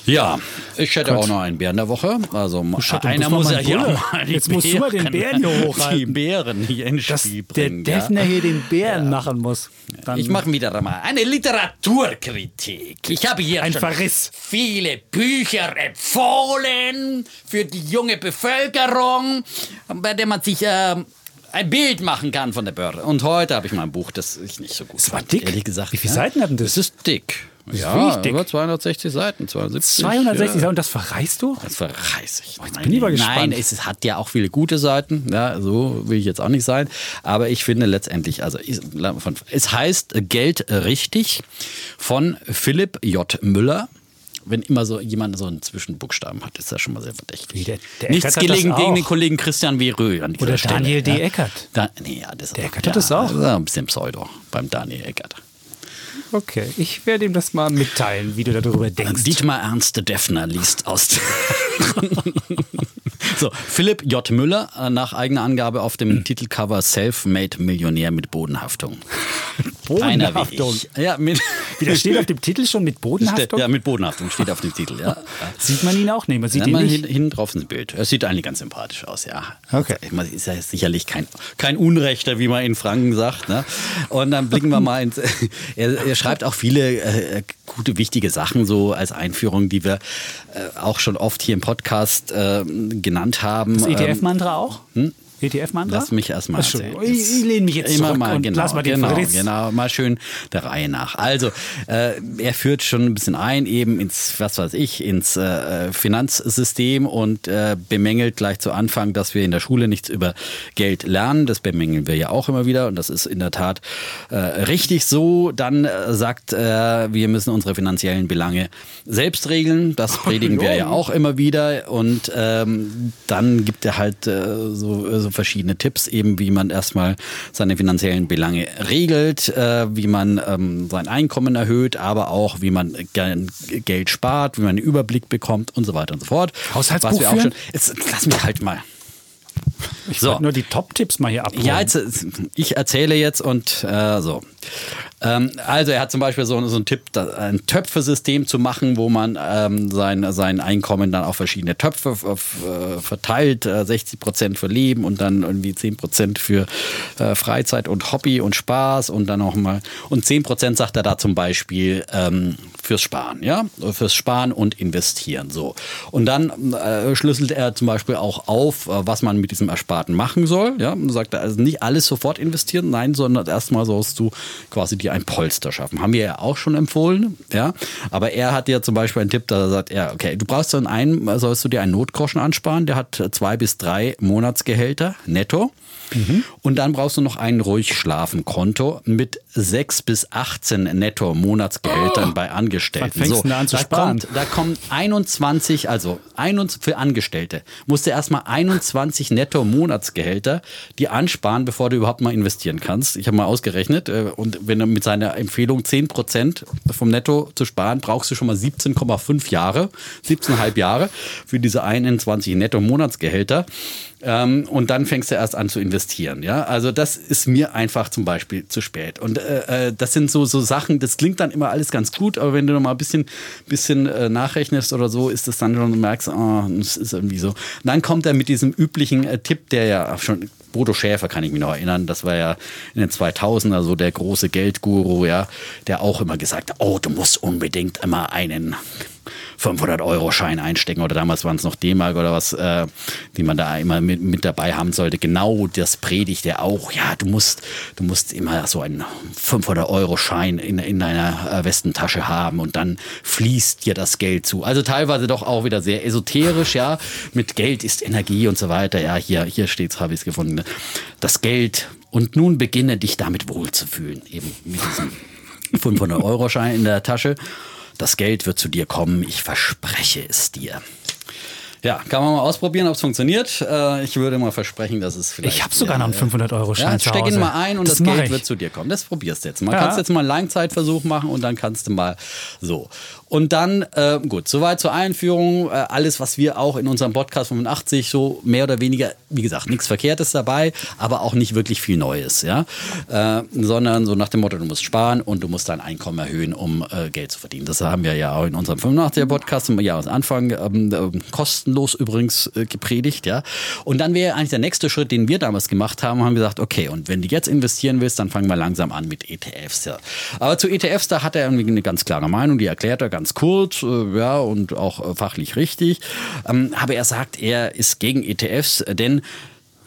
Ja, ich hätte auch noch einen Bären der Woche. Also Schatte, du einer muss mal ja hier mal Jetzt musst du mal den Bären- Bären hier hochhalten. Die Bären hier ins Dass Spiel der bringen. ja. Defner hier den Bären machen muss. Dann Ich mache wieder einmal eine Literaturkritik. Ich habe hier Ein schon Verriss. viele Bücher empfohlen für die junge Bevölkerung, bei der man sich ähm, ein Bild machen kann von der Börse. Und heute habe ich mal ein Buch, das ich nicht so gut Es war fand, dick. ehrlich gesagt. Wie viele ja. Seiten hat denn das? Es ist dick. Ist ja, dick. über 260 Seiten, 270. 260 ja. Seiten, und das verreißt du? Das verreiß ich. jetzt bin ich aber gespannt. Nein, es hat ja auch viele gute Seiten. Ja, so will ich jetzt auch nicht sein. Aber ich finde letztendlich, also es heißt Geld richtig von Philipp J. Müller. Wenn immer so jemand so einen Zwischenbuchstaben hat, ist das schon mal sehr verdächtig. Der- der Nichts gelegen das gegen den Kollegen Christian Verö an dieser Oder Stelle. Daniel D. Eckert. Da, nee, ja, das Der ist- Eckert hat das auch. ist ein bisschen Pseudo beim Daniel Eckert. Okay, ich werde ihm das mal mitteilen, wie du darüber denkst. Dietmar Ernst Deffner liest aus. so, Philipp J. Müller, äh, nach eigener Angabe auf dem Titelcover Self-Made Millionär mit Bodenhaftung. Bodenhaftung. Ja, mit, Wie das steht auf dem Titel schon mit Bodenhaftung? ja, mit Bodenhaftung steht auf dem Titel, ja. Sieht man ihn auch nicht? Man sieht Ja, ihn mal nicht. hin, hinten drauf ein Bild. Er sieht eigentlich ganz sympathisch aus, ja. Okay. Meine, Ist ja sicherlich kein, kein Unrechter, wie man in Franken sagt. Ne? Und dann blicken wir mal ins. Er, er schreibt auch viele äh, gute, wichtige Sachen so als Einführung, die wir äh, auch schon oft hier im Podcast äh, genannt haben. Das Ähm, ETF-Mantra auch? ETF-Mantra? Lass mich erstmal erzählen. Ich, ich lehne mich jetzt Immer zurück mal, und genau, lass mal den genau, Fritz. genau, mal schön der Reihe nach. Also, äh, er führt schon ein bisschen ein, eben ins, was weiß ich, ins äh, Finanzsystem und äh, bemängelt gleich zu Anfang, dass wir in der Schule nichts über Geld lernen. Das bemängeln wir ja auch immer wieder und das ist in der Tat äh, richtig so. Dann äh, sagt er, wir müssen unsere finanziellen Belange selbst regeln. Das predigen wir ja auch immer wieder und ähm, dann gibt er halt äh, so, so verschiedene Tipps, eben wie man erstmal seine finanziellen Belange regelt, äh, wie man ähm, sein Einkommen erhöht, aber auch wie man ge Geld spart, wie man einen Überblick bekommt und so weiter und so fort. Haushaltsbuch Was wir auch schon. Jetzt lass mich halt mal. Ich So. nur die Top-Tipps mal hier abholen. Ja, jetzt, ich erzähle jetzt und äh, so. Ähm, also er hat zum Beispiel so, so einen Tipp, ein Töpfesystem zu machen, wo man ähm, sein, sein Einkommen dann auf verschiedene Töpfe äh, verteilt. Äh, 60 Prozent für Leben und dann irgendwie 10 Prozent für äh, Freizeit und Hobby und Spaß und dann auch mal und 10 Prozent sagt er da zum Beispiel ähm, fürs Sparen, ja, fürs Sparen und Investieren so. Und dann äh, schlüsselt er zum Beispiel auch auf, äh, was man mit diesem Ersparten machen soll. Ja, sagt er, also nicht alles sofort investieren, nein, sondern erstmal sollst du quasi dir ein Polster schaffen. Haben wir ja auch schon empfohlen, ja. Aber er hat ja zum Beispiel einen Tipp, da sagt er, okay, du brauchst dann einen, sollst du dir einen Notgroschen ansparen, der hat zwei bis drei Monatsgehälter netto. Und dann brauchst du noch ein Ruhigschlafenkonto mit 6 bis 18 netto Monatsgehältern bei Angestellten. Denn an zu da sparen? Kommt, da kommen 21, also 21 für Angestellte, musst du erstmal 21 netto Monatsgehälter die ansparen, bevor du überhaupt mal investieren kannst. Ich habe mal ausgerechnet äh, und wenn du mit seiner Empfehlung 10% vom Netto zu sparen, brauchst du schon mal 17,5 Jahre, 17,5 Jahre für diese 21 netto Monatsgehälter. Ähm, und dann fängst du erst an zu investieren. Ja, also das ist mir einfach zum Beispiel zu spät. Und äh, äh, das sind so, so Sachen, das klingt dann immer alles ganz gut, aber wenn du noch mal ein bisschen, bisschen äh, nachrechnest oder so, ist das dann schon, du merkst, oh, das ist irgendwie so. Und dann kommt er mit diesem üblichen äh, Tipp, der ja schon Bodo Schäfer kann ich mich noch erinnern, das war ja in den 2000er so der große Geldguru, ja, der auch immer gesagt hat, oh, du musst unbedingt immer einen 500-Euro-Schein einstecken oder damals waren es noch D-Mark oder was, äh, die man da immer mit, mit dabei haben sollte. Genau das predigt er auch. Ja, du musst, du musst immer so einen 500-Euro-Schein in, in deiner äh, Westentasche haben und dann fließt dir das Geld zu. Also teilweise doch auch wieder sehr esoterisch, ja, mit Geld ist Energie und so weiter. Ja, hier, hier steht's, habe ich es gefunden. Das Geld und nun beginne dich damit wohlzufühlen, eben mit diesem 500-Euro-Schein in der Tasche. Das Geld wird zu dir kommen, ich verspreche es dir. Ja, kann man mal ausprobieren, ob es funktioniert. Äh, ich würde mal versprechen, dass es vielleicht. Ich habe sogar noch einen 500-Euro-Schein Ja, steck ihn mal ein und das, mach Geld ich. wird zu dir kommen. Das probierst du jetzt mal. Ja. Kannst jetzt mal einen Langzeitversuch machen und dann kannst du mal so. Und dann, äh, gut, soweit zur Einführung. Äh, alles, was wir auch in unserem Podcast 85 so mehr oder weniger, wie gesagt, nichts Verkehrtes dabei, aber auch nicht wirklich viel Neues, ja. Äh, sondern so nach dem Motto, du musst sparen und du musst dein Einkommen erhöhen, um äh, Geld zu verdienen. Das haben wir ja auch in unserem 85er Podcast zum Jahresanfang ähm, ähm, kostenlos übrigens äh, gepredigt, ja. Und dann wäre eigentlich der nächste Schritt, den wir damals gemacht haben, haben gesagt, okay, und wenn du jetzt investieren willst, dann fangen wir langsam an mit ETFs. Ja. Aber zu ETFs, da hat er irgendwie eine ganz klare Meinung, die erklärt er ganz kurz, äh, ja, und auch äh, fachlich richtig. Ähm, aber er sagt, er ist gegen ETFs, äh, denn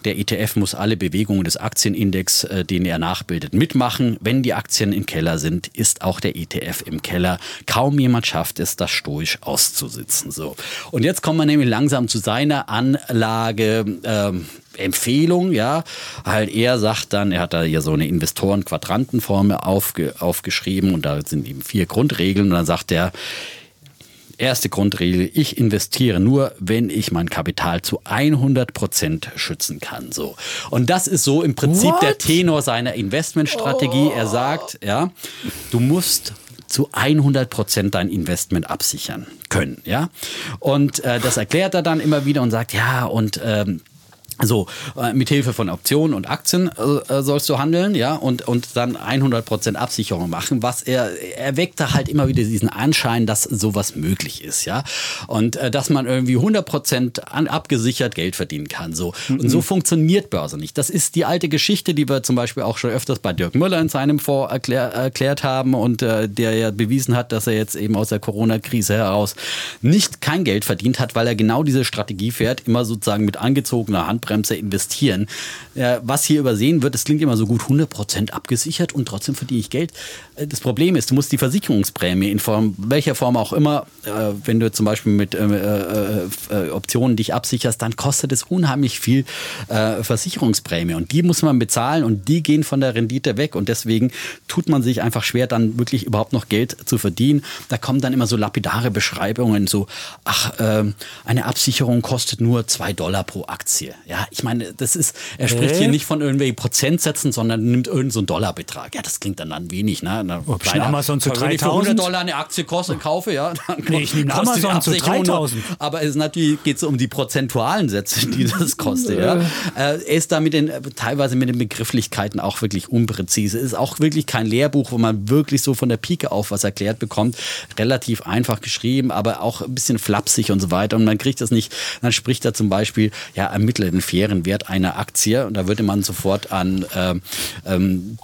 der ETF muss alle Bewegungen des Aktienindex, den er nachbildet, mitmachen. Wenn die Aktien im Keller sind, ist auch der ETF im Keller. Kaum jemand schafft es, das stoisch auszusitzen. So. Und jetzt kommen wir nämlich langsam zu seiner Anlage. Ähm, Empfehlung, ja, halt er sagt dann, er hat da hier so eine Investoren-Quadrantenformel aufge, aufgeschrieben und da sind eben vier Grundregeln und dann sagt er, Erste Grundregel, ich investiere nur, wenn ich mein Kapital zu 100 Prozent schützen kann. So. Und das ist so im Prinzip What? der Tenor seiner Investmentstrategie. Er sagt, ja, du musst zu 100 Prozent dein Investment absichern können, ja. Und äh, das erklärt er dann immer wieder und sagt, ja, und ähm, So, äh, mit Hilfe von Optionen und Aktien äh, äh sollst du handeln, ja, und, und dann 100% Absicherung machen, was er, er weckte halt immer wieder diesen Anschein, dass sowas möglich ist, ja, und äh, dass man irgendwie 100% an, abgesichert Geld verdienen kann, so. Mhm. Und so funktioniert Börse nicht. Das ist die alte Geschichte, die wir zum Beispiel auch schon öfters bei Dirk Müller in seinem Fonds erklär, erklärt haben und äh, der ja bewiesen hat, dass er jetzt eben aus der Corona-Krise heraus nicht kein Geld verdient hat, weil er genau diese Strategie fährt, immer sozusagen mit angezogener Handbremse Handbremse investieren. was hier übersehen wird, es klingt immer so gut, 100% abgesichert und trotzdem verdiene ich Geld. Äh, das Problem ist, du musst die Versicherungsprämie in Form, welcher Form auch immer, äh, wenn du zum Beispiel mit äh, äh, Optionen dich absicherst, dann kostet es unheimlich viel äh, Versicherungsprämie und die muss man bezahlen und die gehen von der Rendite weg und deswegen tut man sich einfach schwer, dann wirklich überhaupt noch Geld zu verdienen. Da kommen dann immer so lapidare Beschreibungen, so, ach, äh, eine Absicherung kostet nur zwei Dollar pro Aktie. Ja, ich meine, das ist, er spricht hier nicht von irgendwelchen Prozentsätzen, sondern nimmt irgendeinen so Dollarbetrag. Ja, das klingt dann, dann wenig, ne? Ob ich Amazon zu 3000 für 100 Dollar eine Aktie koste, kaufe, ja, dann nee, ich nehme Amazon zu 3000. Aber es natürlich geht es um die prozentualen Sätze, die das kostet, ja. Äh, er ist da mit den, teilweise mit den Begrifflichkeiten auch wirklich unpräzise. Ist auch wirklich kein Lehrbuch, wo man wirklich so von der Pike auf was erklärt bekommt. Relativ einfach geschrieben, aber auch ein bisschen flapsig und so weiter. Und man kriegt das nicht, dann spricht er zum Beispiel, ja, ermittelt den fairen Wert einer Aktie. Und da würde man sofort an ähm, ähm,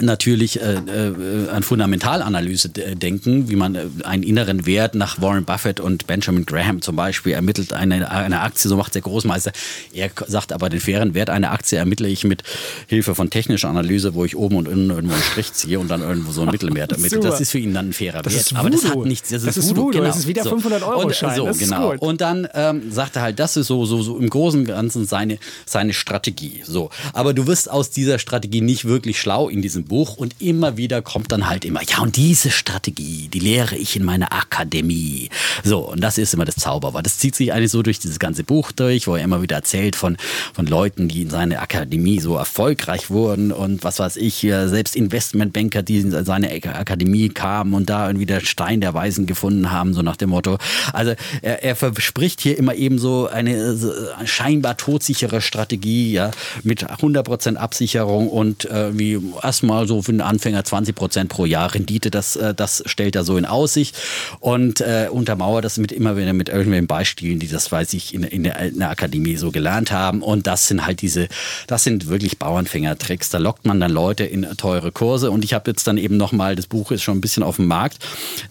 natürlich äh, äh, an Fundamentalanalyse denken, wie man äh, einen inneren Wert nach Warren Buffett und Benjamin Graham zum Beispiel ermittelt eine, eine Aktie, so macht der Großmeister. Er sagt aber, den fairen Wert einer Aktie ermittle ich mit Hilfe von technischer Analyse, wo ich oben und unten irgendwo einen Strich ziehe und dann irgendwo so einen Mittelwert ermittelt. Das ist für ihn dann ein fairer das Wert. aber das hat nichts. Das, das ist, Voodoo. Genau. Das ist wieder 500 Euro und, Schein. So, das genau. Und dann ähm, sagt er halt, das ist so, so, so im Großen und Ganzen seine, seine Strategie. So. Aber du wirst aus dieser Strategie nicht wirklich schlau in diesem Buch und immer wieder kommt dann halt immer, ja, und diese Strategie, die lehre ich in meiner Akademie. So, und das ist immer das Zauberwort. Das zieht sich eigentlich so durch dieses ganze Buch durch, wo er immer wieder erzählt von, von Leuten, die in seiner Akademie so erfolgreich wurden und was weiß ich, selbst Investmentbanker, die in seine Akademie kamen und da irgendwie der Stein der Weisen gefunden haben, so nach dem Motto. Also er, er verspricht hier immer eben so eine scheinbar todsichere Strategie, ja, mit 100% Absicherung und äh, wie erstmal so für Anfänger Anfänger 20 Prozent pro Jahr Rendite, das, äh, das stellt er so in Aussicht. Und äh, untermauert das mit immer wieder mit irgendwelchen Beispielen, die das weiß ich in, in, der, in der Akademie so gelernt haben. Und das sind halt diese, das sind wirklich Bauernfänger-Tricks. Da lockt man dann Leute in teure Kurse. Und ich habe jetzt dann eben nochmal, das Buch ist schon ein bisschen auf dem Markt,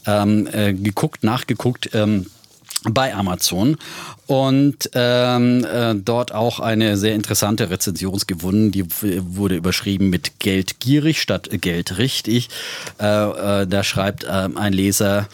ähm, äh, geguckt, nachgeguckt, ähm, bei Amazon und ähm, äh, dort auch eine sehr interessante Rezension gewonnen. Die wurde überschrieben mit Geld gierig statt Geld richtig. Äh, äh, da schreibt äh, ein Leser,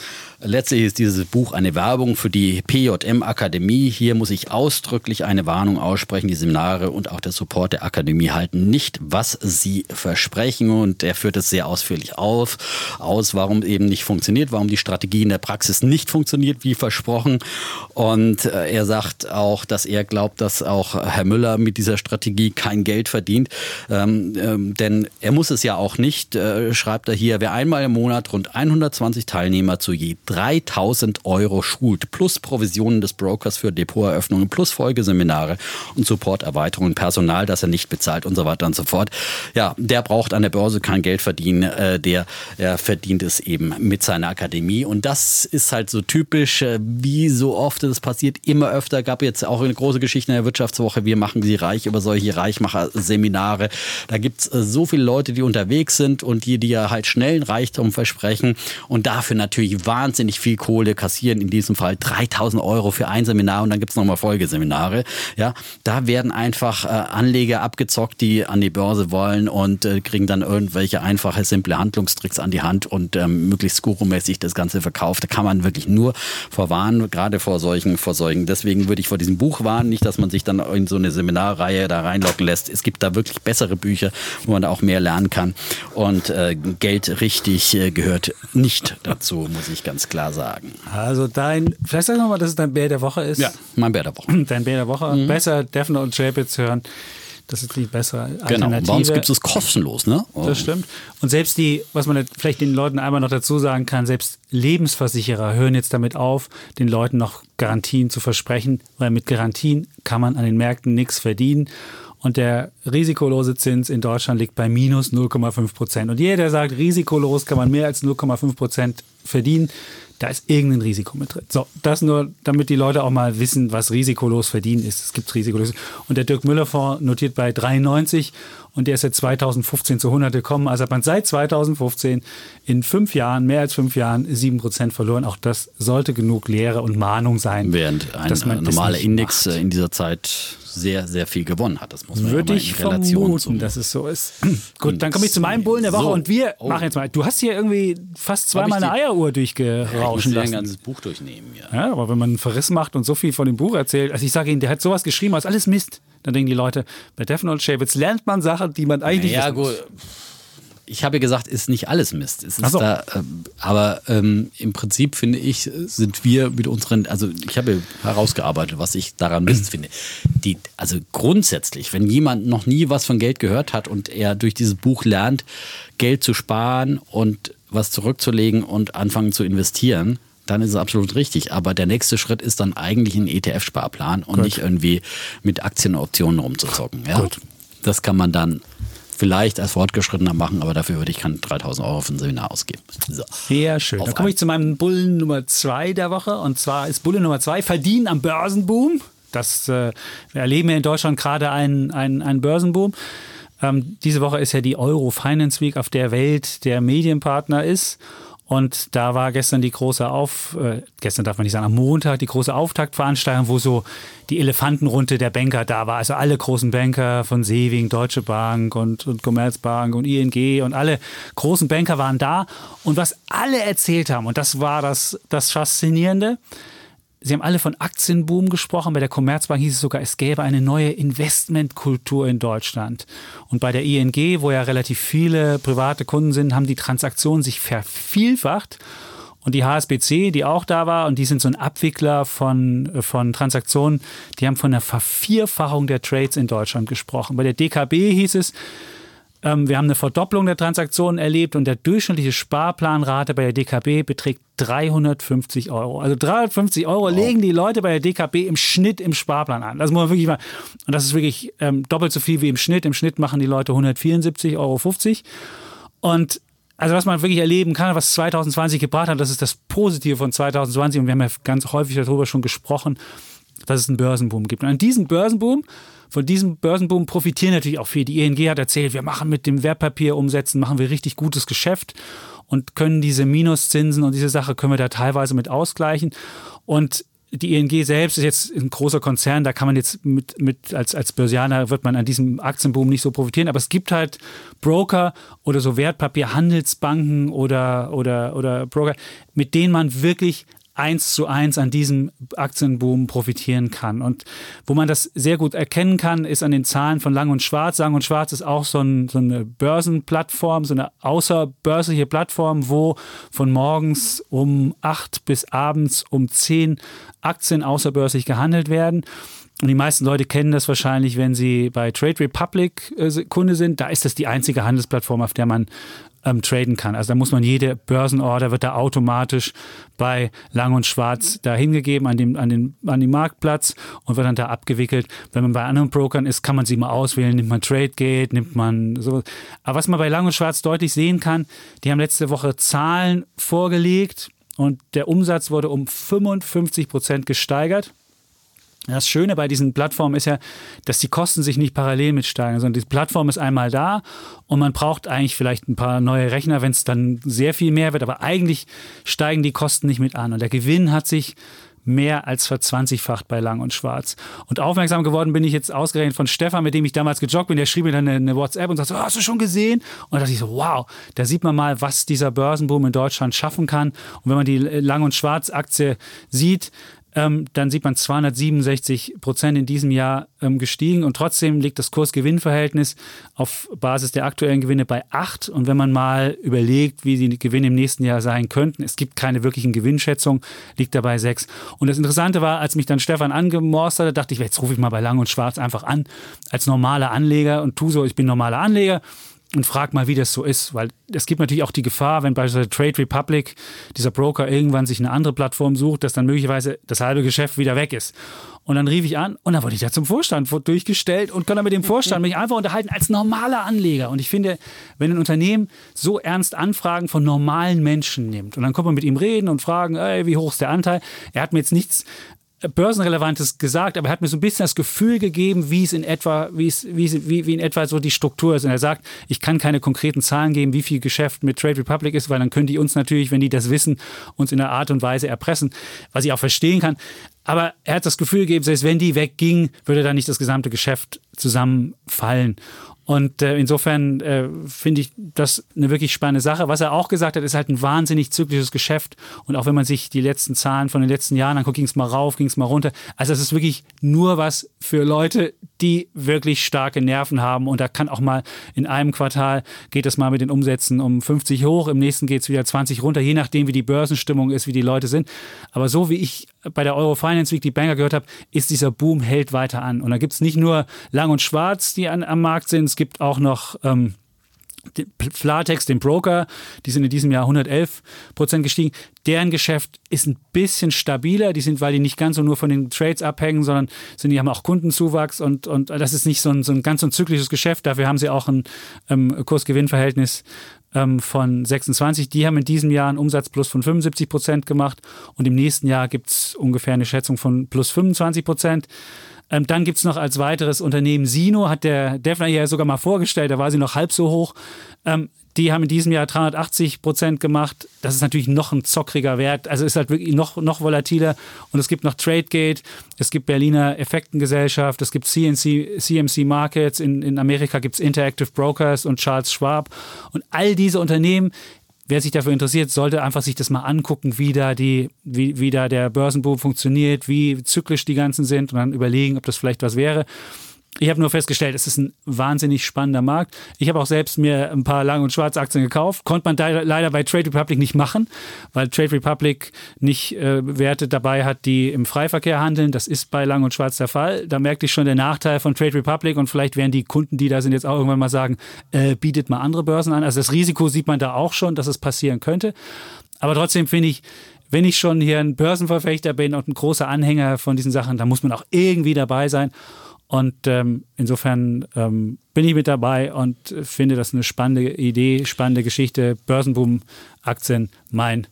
Letztlich ist dieses Buch eine Werbung für die PJM Akademie. Hier muss ich ausdrücklich eine Warnung aussprechen. Die Seminare und auch der Support der Akademie halten nicht, was sie versprechen. Und er führt es sehr ausführlich auf, aus, warum eben nicht funktioniert, warum die Strategie in der Praxis nicht funktioniert, wie versprochen. Und äh, er sagt auch, dass er glaubt, dass auch Herr Müller mit dieser Strategie kein Geld verdient. Ähm, ähm, denn er muss es ja auch nicht, äh, schreibt er hier, wer einmal im Monat rund 120 Teilnehmer zu je 3000 Euro schult, plus Provisionen des Brokers für Depoteröffnungen, plus Folgeseminare und Supporterweiterungen, Personal, das er nicht bezahlt und so weiter und so fort. Ja, der braucht an der Börse kein Geld verdienen, äh, der, der verdient es eben mit seiner Akademie. Und das ist halt so typisch, äh, wie so oft es passiert, immer öfter. Gab jetzt auch eine große Geschichte in der Wirtschaftswoche, wir machen sie reich über solche Reichmacher-Seminare. Da gibt's äh, so viele Leute, die unterwegs sind und die dir halt schnellen Reichtum versprechen und dafür natürlich wahnsinnig wahnsinnig viel Kohle kassieren, in diesem Fall 3000 Euro für ein Seminar und dann gibt es nochmal Folgeseminare. Ja, da werden einfach äh, Anleger abgezockt, die an die Börse wollen und äh, kriegen dann irgendwelche einfache, simple Handlungstricks an die Hand und ähm, möglichst gurumäßig das Ganze verkauft. Da kann man wirklich nur vorwarnen, gerade vor solchen, vor solchen. Deswegen würde ich vor diesem Buch warnen, nicht, dass man sich dann in so eine Seminarreihe da reinlocken lässt. Es gibt da wirklich bessere Bücher, wo man da auch mehr lernen kann. Und äh, Geld richtig äh, gehört nicht dazu, muss ich ganz klar klar sagen. Also dein, vielleicht sag nochmal, dass es dein Bär der Woche ist. Ja, mein Bär der Woche. Dein Bär der Woche. Mhm. Besser Defner und Chapitz hören. Das ist die bessere Alternative. Genau, bei uns gibt es kostenlos, ne? Das stimmt. Und selbst die, was man vielleicht den Leuten einmal noch dazu sagen kann, selbst Lebensversicherer hören jetzt damit auf, den Leuten noch Garantien zu versprechen, weil mit Garantien kann man an den Märkten nichts verdienen. Und der risikolose Zins in Deutschland liegt bei minus 0,5 Prozent. Und jeder, der sagt, risikolos kann man mehr als 0,5 Prozent verdienen, da ist irgendein Risiko mit drin. So, das nur, damit die Leute auch mal wissen, was risikolos verdienen ist. Es gibt risikolos. Und der Dirk Müller Fonds notiert bei 93 und der ist seit 2015 zu 100 gekommen. Also hat man seit 2015 in fünf Jahren, mehr als fünf Jahren, sieben Prozent verloren. Auch das sollte genug Lehre und Mahnung sein. Während ein normaler Index macht. in dieser Zeit sehr, sehr viel gewonnen hat. Das muss man Würde ja ich vermuten, zum dass es so ist. Gut, dann komme ich zu meinem Bullen der Woche so. und wir oh. machen jetzt mal. Du hast hier irgendwie fast zweimal eine Eieruhr durchgerauschen ja, ich lassen. ein ganzes Buch durchnehmen, ja. ja. aber wenn man einen Verriss macht und so viel von dem Buch erzählt, also ich sage Ihnen, der hat sowas geschrieben, als alles Mist. Dann denken die Leute, bei Death Note Shavitz lernt man Sachen, die man eigentlich ja, nicht gut. Muss ich habe gesagt, ist nicht alles Mist. Es ist so. da, äh, aber ähm, im Prinzip finde ich, sind wir mit unseren, also ich habe herausgearbeitet, was ich daran Mist finde. Die, also grundsätzlich, wenn jemand noch nie was von Geld gehört hat und er durch dieses Buch lernt, Geld zu sparen und was zurückzulegen und anfangen zu investieren, dann ist es absolut richtig. Aber der nächste Schritt ist dann eigentlich ein ETF-Sparplan und Gut. nicht irgendwie mit Aktienoptionen rumzuzocken. Ja? Gut. Das kann man dann vielleicht als Fortgeschrittener machen, aber dafür würde ich keine 3000 Euro für ein Seminar ausgeben. So. Sehr schön. Dann komme ich zu meinem Bullen Nummer zwei der Woche. Und zwar ist Bulle Nummer zwei Verdienen am Börsenboom. Das, äh, wir erleben ja in Deutschland gerade einen, einen, einen Börsenboom. Ähm, diese Woche ist ja die Euro Finance Week, auf der Welt der Medienpartner ist. Und da war gestern die große Auf, äh, gestern darf man nicht sagen, am Montag die große Auftaktveranstaltung, wo so die Elefantenrunde der Banker da war. Also alle großen Banker von Seving, Deutsche Bank und, und Commerzbank und ING und alle großen Banker waren da. Und was alle erzählt haben, und das war das, das Faszinierende, Sie haben alle von Aktienboom gesprochen. Bei der Commerzbank hieß es sogar, es gäbe eine neue Investmentkultur in Deutschland. Und bei der ING, wo ja relativ viele private Kunden sind, haben die Transaktionen sich vervielfacht. Und die HSBC, die auch da war, und die sind so ein Abwickler von, von Transaktionen, die haben von einer Vervierfachung der Trades in Deutschland gesprochen. Bei der DKB hieß es, ähm, wir haben eine Verdopplung der Transaktionen erlebt und der durchschnittliche Sparplanrate bei der DKB beträgt 350 Euro. Also 350 Euro wow. legen die Leute bei der DKB im Schnitt im Sparplan an. Das muss man wirklich mal, und das ist wirklich ähm, doppelt so viel wie im Schnitt. Im Schnitt machen die Leute 174,50 Euro. Und also was man wirklich erleben kann, was 2020 gebracht hat, das ist das Positive von 2020 und wir haben ja ganz häufig darüber schon gesprochen, dass es einen Börsenboom gibt. Und an diesem Börsenboom von diesem Börsenboom profitieren natürlich auch viele. Die ING hat erzählt, wir machen mit dem Wertpapier umsetzen, machen wir richtig gutes Geschäft und können diese Minuszinsen und diese Sache können wir da teilweise mit ausgleichen. Und die ING selbst ist jetzt ein großer Konzern, da kann man jetzt mit, mit als, als Börsianer wird man an diesem Aktienboom nicht so profitieren, aber es gibt halt Broker oder so Wertpapierhandelsbanken oder, oder, oder Broker, mit denen man wirklich eins zu eins an diesem Aktienboom profitieren kann. Und wo man das sehr gut erkennen kann, ist an den Zahlen von Lang und Schwarz. Lang und Schwarz ist auch so, ein, so eine Börsenplattform, so eine außerbörsliche Plattform, wo von morgens um acht bis abends um zehn Aktien außerbörslich gehandelt werden. Und die meisten Leute kennen das wahrscheinlich, wenn sie bei Trade Republic äh, Kunde sind. Da ist das die einzige Handelsplattform, auf der man ähm, traden kann. Also da muss man jede Börsenorder wird da automatisch bei Lang und Schwarz da hingegeben an dem, an den, an den Marktplatz und wird dann da abgewickelt. Wenn man bei anderen Brokern ist, kann man sie mal auswählen. Nimmt man TradeGate, nimmt man so. Aber was man bei Lang und Schwarz deutlich sehen kann, die haben letzte Woche Zahlen vorgelegt und der Umsatz wurde um 55 Prozent gesteigert. Das Schöne bei diesen Plattformen ist ja, dass die Kosten sich nicht parallel mitsteigen, sondern die Plattform ist einmal da und man braucht eigentlich vielleicht ein paar neue Rechner, wenn es dann sehr viel mehr wird, aber eigentlich steigen die Kosten nicht mit an und der Gewinn hat sich mehr als verzwanzigfacht bei Lang und Schwarz. Und aufmerksam geworden bin ich jetzt ausgerechnet von Stefan, mit dem ich damals gejoggt bin. Der schrieb mir dann eine, eine WhatsApp und sagte, oh, hast du schon gesehen? Und da dachte ich so, wow, da sieht man mal, was dieser Börsenboom in Deutschland schaffen kann. Und wenn man die Lang und Schwarz Aktie sieht, ähm, dann sieht man 267 Prozent in diesem Jahr ähm, gestiegen und trotzdem liegt das Kurs-Gewinn-Verhältnis auf Basis der aktuellen Gewinne bei 8. Und wenn man mal überlegt, wie die Gewinne im nächsten Jahr sein könnten, es gibt keine wirklichen Gewinnschätzungen, liegt dabei 6. Und das Interessante war, als mich dann Stefan angemorst hatte, dachte ich, jetzt rufe ich mal bei Lang und Schwarz einfach an als normaler Anleger und tu so, ich bin normaler Anleger und frag mal, wie das so ist, weil es gibt natürlich auch die Gefahr, wenn beispielsweise Trade Republic, dieser Broker, irgendwann sich eine andere Plattform sucht, dass dann möglicherweise das halbe Geschäft wieder weg ist. Und dann rief ich an und dann wurde ich da zum Vorstand durchgestellt und konnte mit dem Vorstand mich einfach unterhalten als normaler Anleger. Und ich finde, wenn ein Unternehmen so ernst Anfragen von normalen Menschen nimmt und dann kommt man mit ihm reden und fragen, ey, wie hoch ist der Anteil? Er hat mir jetzt nichts Börsenrelevantes gesagt, aber er hat mir so ein bisschen das Gefühl gegeben, wie es in etwa, wie es, wie, wie, wie in etwa so die Struktur ist. Und er sagt, ich kann keine konkreten Zahlen geben, wie viel Geschäft mit Trade Republic ist, weil dann können die uns natürlich, wenn die das wissen, uns in einer Art und Weise erpressen, was ich auch verstehen kann. Aber er hat das Gefühl gegeben, selbst wenn die wegging, würde da nicht das gesamte Geschäft zusammenfallen. Und äh, insofern äh, finde ich das eine wirklich spannende Sache. Was er auch gesagt hat, ist halt ein wahnsinnig zyklisches Geschäft. Und auch wenn man sich die letzten Zahlen von den letzten Jahren anguckt, ging es mal rauf, ging es mal runter. Also es ist wirklich nur was für Leute, die wirklich starke Nerven haben. Und da kann auch mal in einem Quartal geht es mal mit den Umsätzen um 50 hoch, im nächsten geht es wieder 20 runter, je nachdem, wie die Börsenstimmung ist, wie die Leute sind. Aber so wie ich bei der Euro Finance Week die Banker gehört habe, ist dieser Boom hält weiter an. Und da gibt es nicht nur Lang und Schwarz, die an, am Markt sind, es gibt auch noch ähm, Flatex, den Broker, die sind in diesem Jahr 111 Prozent gestiegen. Deren Geschäft ist ein bisschen stabiler. Die sind, weil die nicht ganz so nur von den Trades abhängen, sondern sind, die haben auch Kundenzuwachs und, und das ist nicht so ein, so ein ganz so ein zyklisches Geschäft. Dafür haben sie auch ein ähm, Kursgewinnverhältnis ähm, von 26. Die haben in diesem Jahr einen Umsatz plus von 75 Prozent gemacht und im nächsten Jahr gibt es ungefähr eine Schätzung von plus 25 Prozent. Ähm, dann gibt es noch als weiteres Unternehmen Sino, hat der Defner ja sogar mal vorgestellt, da war sie noch halb so hoch. Ähm, die haben in diesem Jahr 380 Prozent gemacht. Das ist natürlich noch ein zockriger Wert. Also ist halt wirklich noch, noch volatiler. Und es gibt noch Tradegate, es gibt Berliner Effektengesellschaft, es gibt CNC, CMC Markets, in, in Amerika gibt es Interactive Brokers und Charles Schwab. Und all diese Unternehmen wer sich dafür interessiert, sollte einfach sich das mal angucken, wie da, die, wie, wie da der Börsenboom funktioniert, wie zyklisch die ganzen sind und dann überlegen, ob das vielleicht was wäre. Ich habe nur festgestellt, es ist ein wahnsinnig spannender Markt. Ich habe auch selbst mir ein paar Lang- und Schwarzaktien gekauft. Konnte man da leider bei Trade Republic nicht machen, weil Trade Republic nicht äh, Werte dabei hat, die im Freiverkehr handeln. Das ist bei Lang und Schwarz der Fall. Da merkte ich schon den Nachteil von Trade Republic und vielleicht werden die Kunden, die da sind, jetzt auch irgendwann mal sagen, äh, bietet mal andere Börsen an. Also das Risiko sieht man da auch schon, dass es passieren könnte. Aber trotzdem finde ich, wenn ich schon hier ein Börsenverfechter bin und ein großer Anhänger von diesen Sachen, dann muss man auch irgendwie dabei sein. Und ähm, insofern ähm, bin ich mit dabei und finde das eine spannende Idee, spannende Geschichte. Börsenboom-Aktien, mein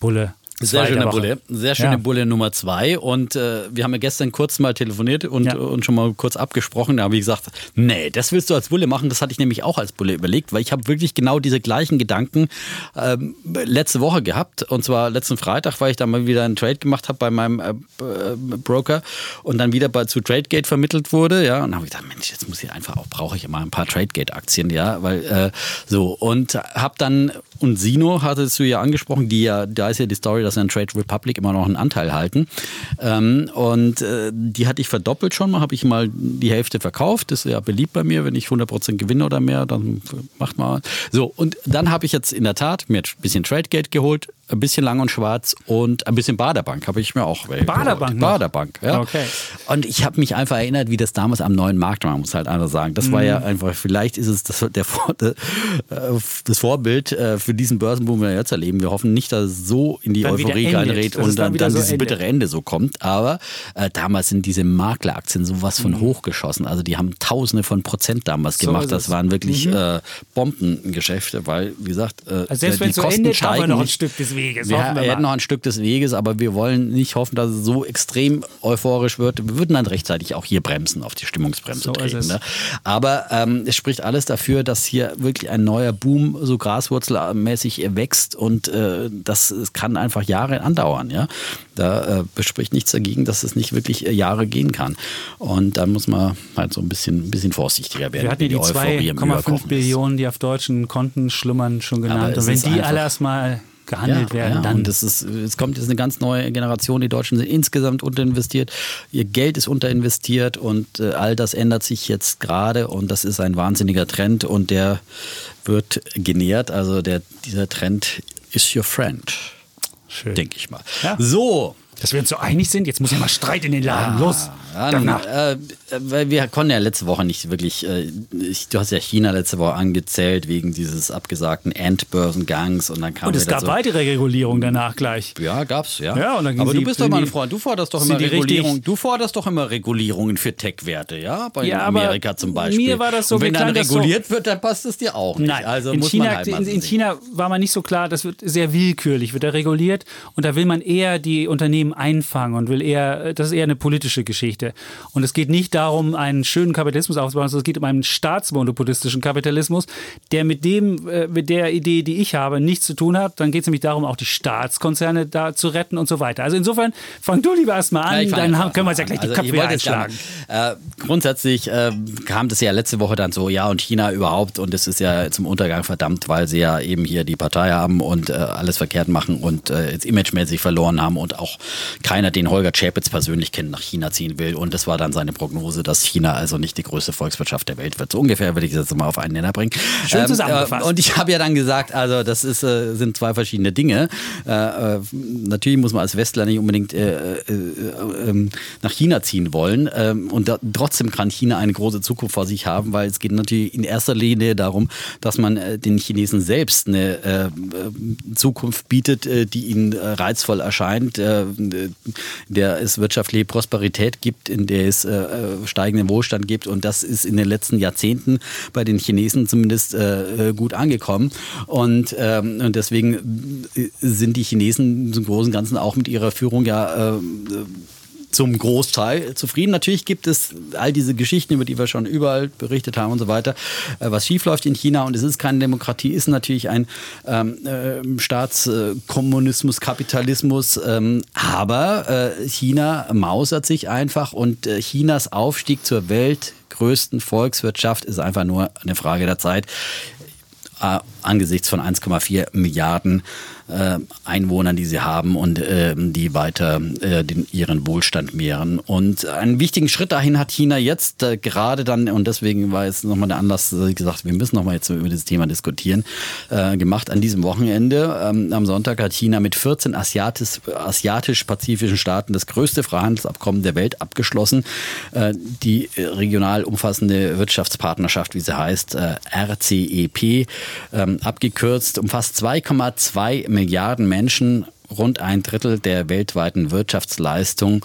Bulle sehr schöne Bulle, sehr schöne ja. Bulle Nummer zwei. Und äh, wir haben ja gestern kurz mal telefoniert und, ja. und schon mal kurz abgesprochen. Da habe ich gesagt, nee, das willst du als Bulle machen. Das hatte ich nämlich auch als Bulle überlegt, weil ich habe wirklich genau diese gleichen Gedanken ähm, letzte Woche gehabt. Und zwar letzten Freitag, weil ich da mal wieder einen Trade gemacht habe bei meinem äh, Broker und dann wieder bei, zu Tradegate vermittelt wurde. Ja, und habe ich gedacht, Mensch, jetzt muss ich einfach auch, brauche ich mal ein paar Tradegate-Aktien, ja, weil äh, so. Und habe dann, und Sino hattest du ja angesprochen, die ja, da ist ja die Story, dass an Trade Republic immer noch einen Anteil halten. Ähm, und äh, die hatte ich verdoppelt schon mal, habe ich mal die Hälfte verkauft. Das ist ja beliebt bei mir, wenn ich 100% gewinne oder mehr, dann macht mal. So, und dann habe ich jetzt in der Tat mir ein bisschen Tradegate geholt, ein bisschen lang und schwarz und ein bisschen Baderbank habe ich mir auch. Baderbank? Baderbank, ja. Okay. Und ich habe mich einfach erinnert, wie das damals am neuen Markt war, muss halt einfach sagen. Das war ja mhm. einfach, vielleicht ist es das, der, äh, das Vorbild äh, für diesen Börsenboom, den wir jetzt erleben. Wir hoffen nicht, dass es so in die dann Euphorie reinredet und dann, dann, dann so dieses endet. bittere Ende so kommt. Aber äh, damals sind diese Makleraktien sowas von mhm. hochgeschossen. Also die haben Tausende von Prozent damals so gemacht. Das waren wirklich mhm. äh, Bombengeschäfte, weil, wie gesagt, äh, also selbst wenn es so endet, haben wir noch ein Stück des Weges. Wir, wir hätten noch ein Stück des Weges, aber wir wollen nicht hoffen, dass es so extrem euphorisch wird. Wir würden dann rechtzeitig auch hier bremsen, auf die Stimmungsbremse so treten. Ne? Aber ähm, es spricht alles dafür, dass hier wirklich ein neuer Boom so graswurzelmäßig wächst und äh, das kann einfach Jahre andauern. Ja? Da äh, bespricht nichts dagegen, dass es nicht wirklich äh, Jahre gehen kann. Und dann muss man halt so ein bisschen, bisschen vorsichtiger werden. Wir hatten die, die 2,5 Billionen, die auf deutschen Konten schlummern, schon genannt. Und wenn die alle erstmal gehandelt ja, werden. Ja, dann und das ist, es kommt jetzt eine ganz neue Generation. Die Deutschen sind insgesamt unterinvestiert. Ihr Geld ist unterinvestiert und äh, all das ändert sich jetzt gerade und das ist ein wahnsinniger Trend und der wird genährt. Also der, dieser Trend ist your friend. Denke ich mal. Ja. So, Dass wir uns so einig sind, jetzt muss ja mal Streit in den Laden. Los. Ja, Danach. äh, weil wir konnten ja letzte Woche nicht wirklich, äh, ich, du hast ja China letzte Woche angezählt wegen dieses abgesagten Endbörsengangs und dann kam Und es gab so, weitere Regulierung danach gleich. Ja, gab's, ja. Ja, und dann ging Aber sie- du bist doch mal ein Freund. Du forderst doch immer richtig- Regulierung. Du forderst doch immer Regulierungen für Tech-Werte, ja? Bei Ja, Amerika zum Beispiel. mir war das so, und wenn dann das so- reguliert wird, dann passt es dir auch nicht. Nein, also in, muss China, man halt in, in. China war man nicht so klar, das wird sehr willkürlich, wird da reguliert und da will man eher die Unternehmen einfangen und will eher, das ist eher eine politische Geschichte. Und es geht nicht darum, einen schönen Kapitalismus aufzubauen, sondern es geht um einen staatsmonopolistischen Kapitalismus, der mit dem, äh, mit der Idee, die ich habe, nichts zu tun hat. Dann geht es nämlich darum, auch die Staatskonzerne da zu retten und so weiter. Also insofern, fang du lieber erstmal an, Ja, dann haben, können wir uns ja gleich Also die Köpfe wollte jetzt einschlagen. Äh, grundsätzlich äh, kam das ja letzte Woche dann so, ja und China überhaupt und es ist ja zum Untergang verdammt, weil sie ja eben hier die Partei haben und äh, alles verkehrt machen und äh, jetzt imagemäßig verloren haben und auch keiner den Holger Chapitz persönlich kennt, nach China ziehen will und das war dann seine Prognose, dass China also nicht die größte Volkswirtschaft der Welt wird. So ungefähr würde ich das jetzt mal auf einen Nenner bringen. Schön zusammengefasst. Äh, und ich habe ja dann gesagt, also das ist, äh, sind zwei verschiedene Dinge. Äh, äh, natürlich muss man als Westler nicht unbedingt äh, äh, äh, ähm, nach China ziehen wollen. Ähm, und da, trotzdem kann China eine große Zukunft vor sich haben, weil es geht natürlich in erster Linie darum, dass man den Chinesen selbst eine Zukunft bietet, die ihnen reizvoll erscheint, in der es wirtschaftliche Prosperität gibt, in der es äh, äh, steigenden Wohlstand gibt. Und das ist in den letzten Jahrzehnten bei den Chinesen zumindest äh, äh, gut angekommen. Und, ähm, und deswegen äh, sind die Chinesen zum großen und Ganzen auch mit ihrer Führung ja äh, zum Großteil zufrieden. Natürlich gibt es all diese Geschichten, über die wir schon überall berichtet haben und so weiter, äh, was schiefläuft in China und es ist keine Demokratie, ist natürlich ein ähm, äh, Staatskommunismus, Kapitalismus, ähm, aber äh, China mausert sich einfach und äh, Chinas Aufstieg zur weltgrößten Volkswirtschaft ist einfach nur eine Frage der Zeit äh, angesichts von 1,4 Milliarden äh, Einwohnern, die sie haben und äh, die weiter äh, den, ihren Wohlstand mehren. Und einen wichtigen Schritt dahin hat China jetzt äh, gerade dann, und deswegen war jetzt nochmal der Anlass, dass ich gesagt wir müssen nochmal jetzt über dieses Thema diskutieren, äh, gemacht an diesem Wochenende. Ähm, am Sonntag hat China mit 14 asiatisch- asiatisch-pazifischen Staaten das größte Freihandelsabkommen der Welt abgeschlossen. Äh, die regional umfassende Wirtschaftspartnerschaft, wie sie heißt, äh, RCEP, ähm, abgekürzt, umfasst 2,2 Milliarden Menschen rund ein Drittel der weltweiten Wirtschaftsleistung.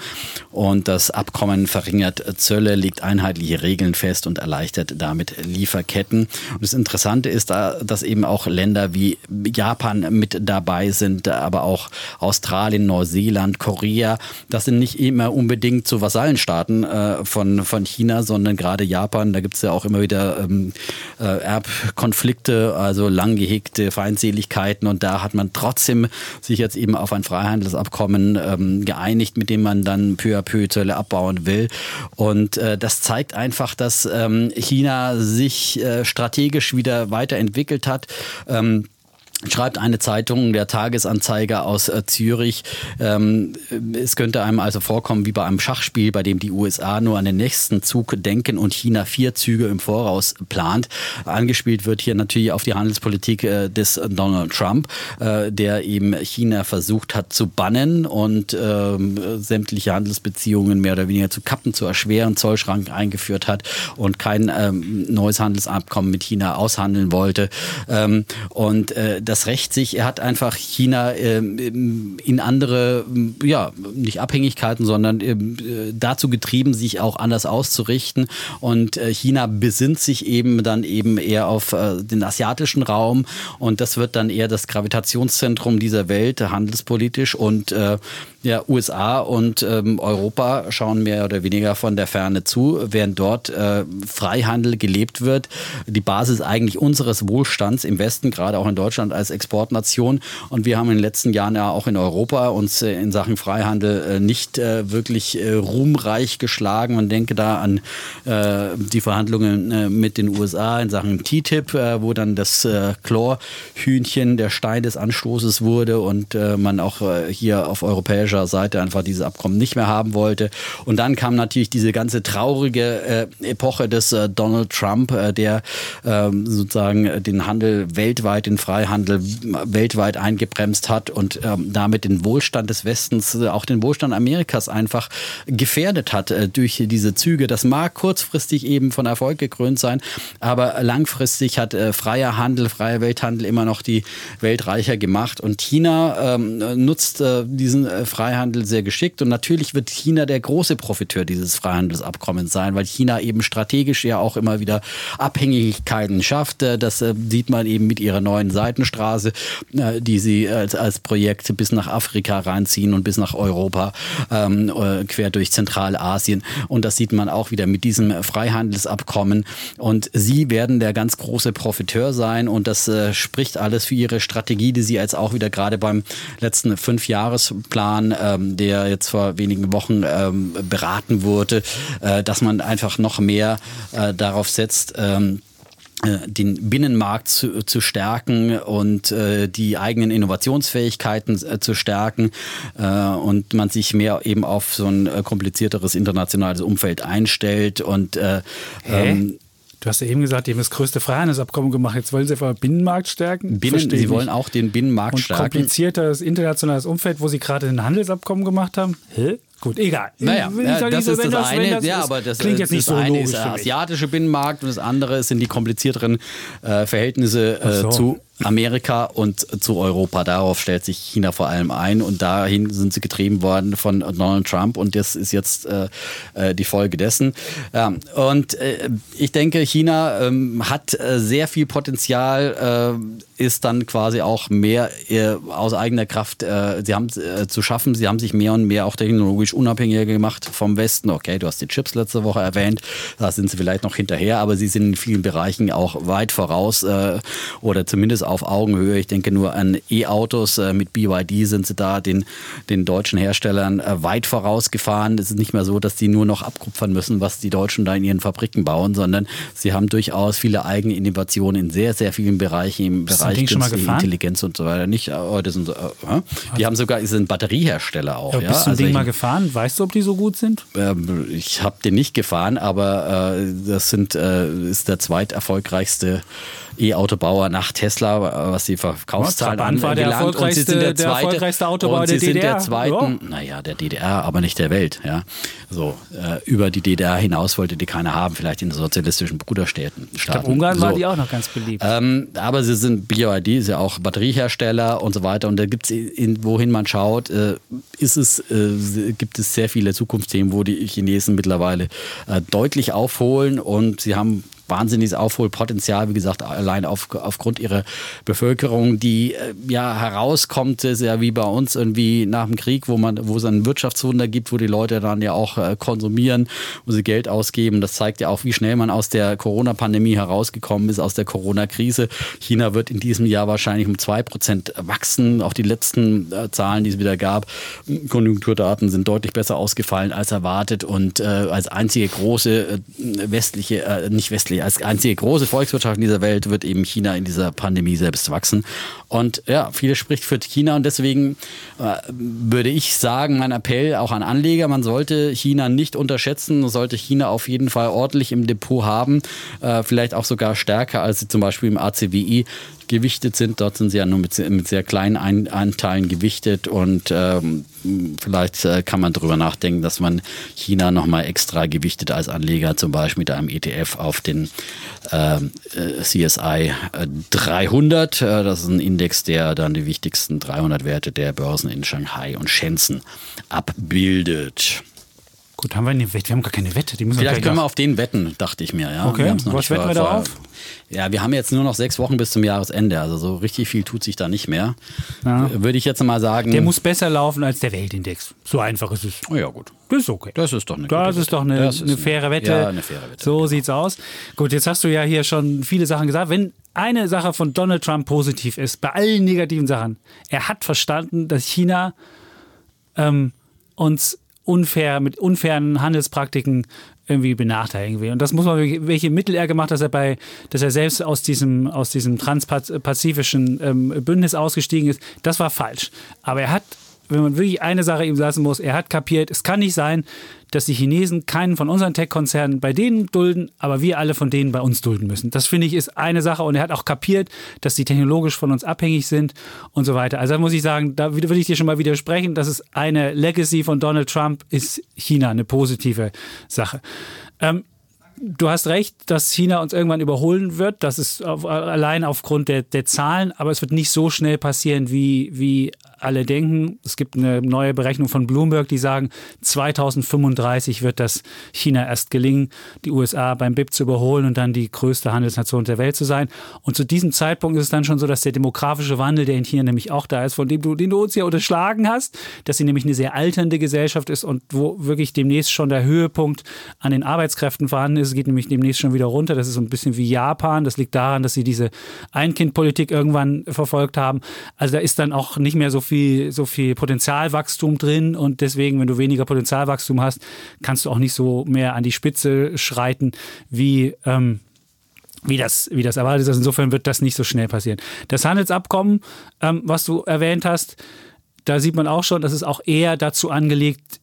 Und das Abkommen verringert Zölle, legt einheitliche Regeln fest und erleichtert damit Lieferketten. Und das Interessante ist, da, dass eben auch Länder wie Japan mit dabei sind, aber auch Australien, Neuseeland, Korea. Das sind nicht immer unbedingt so Vasallenstaaten äh, von, von China, sondern gerade Japan. Da gibt es ja auch immer wieder ähm, äh, Erbkonflikte, also lang gehegte Feindseligkeiten. Und da hat man trotzdem sich jetzt eben auf ein Freihandelsabkommen ähm, geeinigt, mit dem man dann peu à peu Zölle abbauen will. Und äh, das zeigt einfach, dass ähm, China sich äh, strategisch wieder weiterentwickelt hat. Ähm, Schreibt eine Zeitung, der Tagesanzeiger aus äh, Zürich. Ähm, es könnte einem also vorkommen wie bei einem Schachspiel, bei dem die USA nur an den nächsten Zug denken und China vier Züge im Voraus plant. Angespielt wird hier natürlich auf die Handelspolitik äh, des Donald Trump, äh, der eben China versucht hat zu bannen und ähm, sämtliche Handelsbeziehungen mehr oder weniger zu kappen, zu erschweren, Zollschranken eingeführt hat und kein ähm, neues Handelsabkommen mit China aushandeln wollte. Ähm, und äh, das rächt sich. Er hat einfach China ähm, in andere, ja, nicht Abhängigkeiten, sondern ähm, äh, dazu getrieben, sich auch anders auszurichten. Und äh, China besinnt sich eben dann eben eher auf äh, den asiatischen Raum. Und das wird dann eher das Gravitationszentrum dieser Welt, handelspolitisch. Und Ja, USA und ähm, Europa schauen mehr oder weniger von der Ferne zu, während dort äh, Freihandel gelebt wird. Die Basis eigentlich unseres Wohlstands im Westen, gerade auch in Deutschland als Exportnation. Und wir haben in den letzten Jahren ja auch in Europa uns äh, in Sachen Freihandel äh, nicht äh, wirklich äh, ruhmreich geschlagen. Man denke da an äh, die Verhandlungen mit den USA in Sachen TTIP, wo dann das Chlorhühnchen der Stein des Anstoßes wurde und man auch hier auf europäischer Seite einfach dieses Abkommen nicht mehr haben wollte. Und dann kam natürlich diese ganze traurige Epoche des Donald Trump, der ähm, sozusagen den Handel weltweit, den Freihandel weltweit eingebremst hat und ähm, damit den Wohlstand des Westens, auch den Wohlstand Amerikas einfach gefährdet hat äh, durch diese Züge. Das mag kurzfristig eben von Erfolg gekrönt sein, aber langfristig hat äh, freier Handel, freier Welthandel immer noch die Welt reicher gemacht. Und China ähm, nutzt äh, diesen äh, Freihandel sehr geschickt. Und natürlich wird China der große Profiteur dieses Freihandelsabkommens sein, weil China eben strategisch ja auch immer wieder Abhängigkeiten schafft. Äh, das äh, sieht man eben mit ihrer neuen Seitenstraße, die sie als, als Projekt bis nach Afrika reinziehen und bis nach Europa. Ähm, äh, quer durch Zentralasien. Und das sieht man auch wieder mit diesem Freihandelsabkommen. Und sie werden der ganz große Profiteur sein. Und das äh, spricht alles für ihre Strategie, die sie jetzt auch wieder gerade beim letzten Fünfjahresplan, ähm, der jetzt vor wenigen Wochen ähm, beraten wurde, äh, dass man einfach noch mehr äh, darauf setzt, ähm, äh, den Binnenmarkt zu, zu stärken und äh, die eigenen Innovationsfähigkeiten äh, zu stärken äh, und man sich mehr eben auf so ein äh, komplizierteres internationales Umfeld einstellt und äh, ähm, Du hast ja eben gesagt, die haben das größte Freihandelsabkommen gemacht. Jetzt wollen sie einfach Binnenmarkt stärken. Binnen, sie wollen auch den Binnenmarkt und stärken. kompliziertes internationales Umfeld, wo sie gerade ein Handelsabkommen gemacht haben. Hä? Gut, egal. Naja, ja, das ist das eine. Das ja, aber das klingt jetzt nicht so eine ist der asiatische Binnenmarkt und das andere sind die komplizierteren äh, Verhältnisse äh, so. zu Amerika und zu Europa. Darauf stellt sich China vor allem ein und dahin sind sie getrieben worden von Donald Trump und das ist jetzt äh, äh die Folge dessen. Ja, und äh, ich denke, China ähm, hat äh, sehr viel Potenzial, ist dann quasi auch mehr äh, aus eigener Kraft, sie haben zu schaffen, sie haben sich mehr und mehr auch technologisch unabhängiger gemacht vom Westen. Okay, du hast die Chips letzte Woche erwähnt, da sind sie vielleicht noch hinterher, aber sie sind in vielen Bereichen auch weit voraus oder zumindest auf Augenhöhe. Ich denke nur an E-Autos. Äh, mit BYD sind sie da den, den deutschen Herstellern äh, weit vorausgefahren. Es ist nicht mehr so, dass die nur noch abkupfern müssen, was die Deutschen da in ihren Fabriken bauen, sondern sie haben durchaus viele eigene Innovationen in sehr, sehr vielen Bereichen, im Bereich künstliche Intelligenz und so weiter. Nicht, äh, das sind, äh, die haben sogar, sind Batteriehersteller auch. Ja, bist du also Ding ich, mal gefahren? Weißt du, ob die so gut sind? Ähm, ich habe den nicht gefahren, aber äh, das sind, äh, ist der zweiterfolgreichste E-Autobauer nach Tesla, was die Verkaufszahlen angeht. war der erfolgreichste, und der, der erfolgreichste Autobauer der DDR. Der zweiten, ja. naja, der DDR, aber nicht der Welt. Ja. So, äh, über die DDR hinaus wollte die keiner haben, vielleicht in den sozialistischen Bruderstädten. Ich glaube, Ungarn so. war die auch noch ganz beliebt. Ähm, aber sie sind, BYD ist ja auch Batteriehersteller und so weiter. Und da gibt es, wohin man schaut, äh, ist es, äh, gibt es sehr viele Zukunftsthemen, wo die Chinesen mittlerweile äh, deutlich aufholen und sie haben wahnsinniges Aufholpotenzial, wie gesagt, allein auf, aufgrund ihrer Bevölkerung, die äh, ja herauskommt, ist ja wie bei uns irgendwie nach dem Krieg, wo man, wo es ein Wirtschaftswunder gibt, wo die Leute dann ja auch äh, konsumieren, wo sie Geld ausgeben. Das zeigt ja auch, wie schnell man aus der Corona-Pandemie herausgekommen ist, aus der Corona-Krise. China wird in diesem Jahr wahrscheinlich um zwei Prozent wachsen. Auch die letzten äh, Zahlen, die es wieder gab, Konjunkturdaten sind deutlich besser ausgefallen als erwartet und äh, als einzige große äh, westliche, äh, nicht westliche, als einzige große Volkswirtschaft in dieser Welt wird eben China in dieser Pandemie selbst wachsen. Und ja, viele spricht für China. Und deswegen äh, würde ich sagen, mein Appell auch an Anleger, man sollte China nicht unterschätzen, sollte China auf jeden Fall ordentlich im Depot haben, äh, vielleicht auch sogar stärker als sie zum Beispiel im ACWI gewichtet sind. Dort sind sie ja nur mit, mit sehr kleinen Ein Anteilen gewichtet und ähm, vielleicht äh, kann man darüber nachdenken, dass man China nochmal extra gewichtet als Anleger, zum Beispiel mit einem ETF auf den ähm, äh, CSI 300. Äh, das ist ein Index, der dann die wichtigsten 300 Werte der Börsen in Shanghai und Shenzhen abbildet. Gut, haben wir eine Wette? Wir haben gar keine Wette. Die müssen Vielleicht können wir auf den wetten, dachte ich mir. Ja. Okay, wir noch was wetten wir da auf? Ja, wir haben jetzt nur noch sechs Wochen bis zum Jahresende. Also so richtig viel tut sich da nicht mehr. Ja. Würde ich jetzt mal sagen. Der muss besser laufen als der Weltindex. So einfach ist es. Oh ja, gut. Das ist okay. Das ist doch eine, das ist doch eine, ist eine faire Wette. Ja, eine faire Wette. So sieht's aus. Gut, jetzt hast du ja hier schon viele Sachen gesagt. Wenn eine Sache von Donald Trump positiv ist, bei allen negativen Sachen, er hat verstanden, dass China ähm, uns unfair, mit unfairen Handelspraktiken irgendwie benachteiligen will. Und das muss man, welche Mittel er gemacht hat, dass er bei, dass er selbst aus diesem, aus diesem transpazifischen ähm, Bündnis ausgestiegen ist, das war falsch. Aber er hat wenn man wirklich eine Sache ihm lassen muss, er hat kapiert, es kann nicht sein, dass die Chinesen keinen von unseren Tech-Konzernen bei denen dulden, aber wir alle von denen bei uns dulden müssen. Das finde ich ist eine Sache und er hat auch kapiert, dass die technologisch von uns abhängig sind und so weiter. Also da muss ich sagen, da würde ich dir schon mal widersprechen, dass es eine Legacy von Donald Trump ist China eine positive Sache. Ähm, du hast recht, dass China uns irgendwann überholen wird. Das ist auf, allein aufgrund der, der Zahlen, aber es wird nicht so schnell passieren, wie, wie alle denken. Es gibt eine neue Berechnung von Bloomberg, die sagen, 2035 wird das China erst gelingen, die USA beim BIP zu überholen und dann die größte Handelsnation der Welt zu sein. Und zu diesem Zeitpunkt ist es dann schon so, dass der demografische Wandel, der in China nämlich auch da ist, von dem du, den du uns ja unterschlagen hast, dass sie nämlich eine sehr alternde Gesellschaft ist und wo wirklich demnächst schon der Höhepunkt an den Arbeitskräften vorhanden ist. Es geht nämlich demnächst schon wieder runter. Das ist so ein bisschen wie Japan. Das liegt daran, dass sie diese Einkindpolitik irgendwann verfolgt haben. Also da ist dann auch nicht mehr so viel, so viel Potenzialwachstum drin und deswegen, wenn du weniger Potenzialwachstum hast, kannst du auch nicht so mehr an die Spitze schreiten wie ähm, wie das, wie das erwartet ist. Insofern wird das nicht so schnell passieren. Das Handelsabkommen, ähm, was du erwähnt hast, da sieht man auch schon, dass es auch eher dazu angelegt,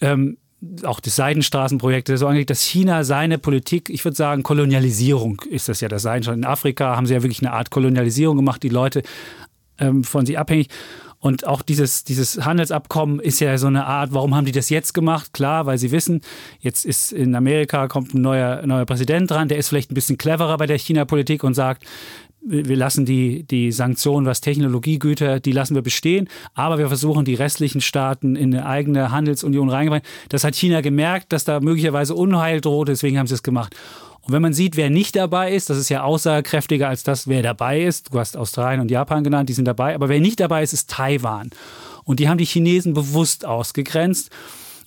ähm, auch das Seidenstraßenprojekt so angelegt, dass China seine Politik, ich würde sagen, Kolonialisierung ist das ja das Seidenstraßen. In Afrika haben sie ja wirklich eine Art Kolonialisierung gemacht, die Leute ähm, von sich abhängig. Und auch dieses, dieses Handelsabkommen ist ja so eine Art, warum haben die das jetzt gemacht? Klar, weil sie wissen, jetzt ist in Amerika kommt ein neuer, neuer Präsident dran, der ist vielleicht ein bisschen cleverer bei der China-Politik und sagt, wir lassen die, die Sanktionen, was Technologiegüter, die lassen wir bestehen, aber wir versuchen die restlichen Staaten in eine eigene Handelsunion reinzubringen. Das hat China gemerkt, dass da möglicherweise Unheil droht, deswegen haben sie es gemacht. Und wenn man sieht, wer nicht dabei ist, das ist ja aussagekräftiger als das, wer dabei ist. Du hast Australien und Japan genannt, die sind dabei, aber wer nicht dabei ist, ist Taiwan. Und die haben die Chinesen bewusst ausgegrenzt.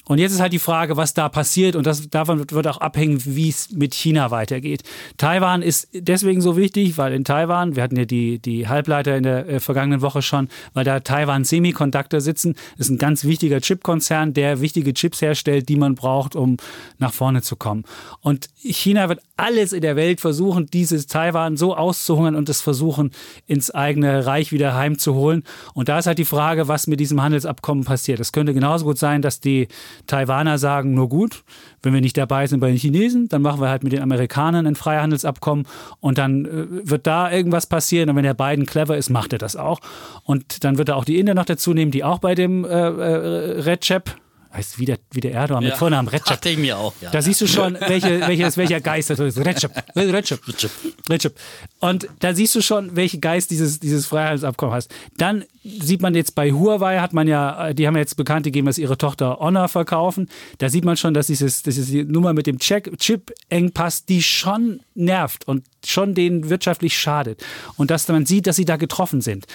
Und jetzt ist halt die Frage, was da passiert und das, davon wird auch abhängen, wie es mit China weitergeht. Taiwan ist deswegen so wichtig, weil in Taiwan, wir hatten ja die, die Halbleiter in der äh, vergangenen Woche schon, weil da Taiwan Semiconductor sitzen, ist ein ganz wichtiger Chipkonzern, der wichtige Chips herstellt, die man braucht, um nach vorne zu kommen. Und China wird alles in der Welt versuchen, dieses Taiwan so auszuhungern und es versuchen, ins eigene Reich wieder heimzuholen. Und da ist halt die Frage, was mit diesem Handelsabkommen passiert. Es könnte genauso gut sein, dass die Taiwaner sagen, nur gut, wenn wir nicht dabei sind bei den Chinesen, dann machen wir halt mit den Amerikanern ein Freihandelsabkommen und dann äh, wird da irgendwas passieren. Und wenn der Biden clever ist, macht er das auch. Und dann wird er auch die Inder noch dazu nehmen, die auch bei dem äh, äh, Recep, heißt wie der, wie der Erdogan ja. mit Vornamen Recep. Ich mir auch. Ja. Da siehst du schon, welche, welches, welcher Geist das ist. Recep. Recep. Recep. Und da siehst du schon, welchen Geist dieses, dieses Freihandelsabkommen hast. Dann sieht man jetzt bei Huawei, hat man ja, die haben jetzt bekannt gegeben, dass ihre Tochter Honor verkaufen. Da sieht man schon, dass dieses, das ist die Nummer mit dem Chip-Engpass, die schon nervt und schon denen wirtschaftlich schadet. Und dass man sieht, dass sie da getroffen sind.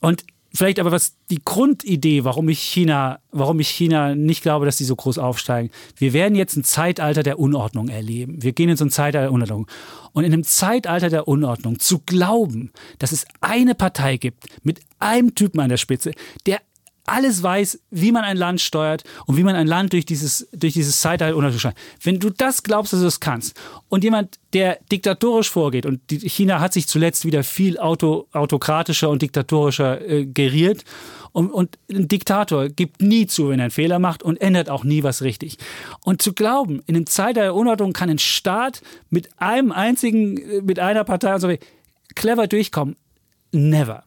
Und vielleicht aber was die Grundidee, warum ich China, warum ich China nicht glaube, dass sie so groß aufsteigen. Wir werden jetzt ein Zeitalter der Unordnung erleben. Wir gehen in so ein Zeitalter der Unordnung. Und in einem Zeitalter der Unordnung zu glauben, dass es eine Partei gibt mit einem Typen an der Spitze, der alles weiß, wie man ein Land steuert und wie man ein Land durch dieses, durch dieses Zeitalter unterscheidet. Wenn du das glaubst, dass du es kannst und jemand, der diktatorisch vorgeht und die, China hat sich zuletzt wieder viel auto, autokratischer und diktatorischer äh, geriert und, und ein Diktator gibt nie zu, wenn er einen Fehler macht und ändert auch nie was richtig. Und zu glauben, in einem Zeitalter der Unordnung kann ein Staat mit einem einzigen, äh, mit einer Partei und so clever durchkommen, never.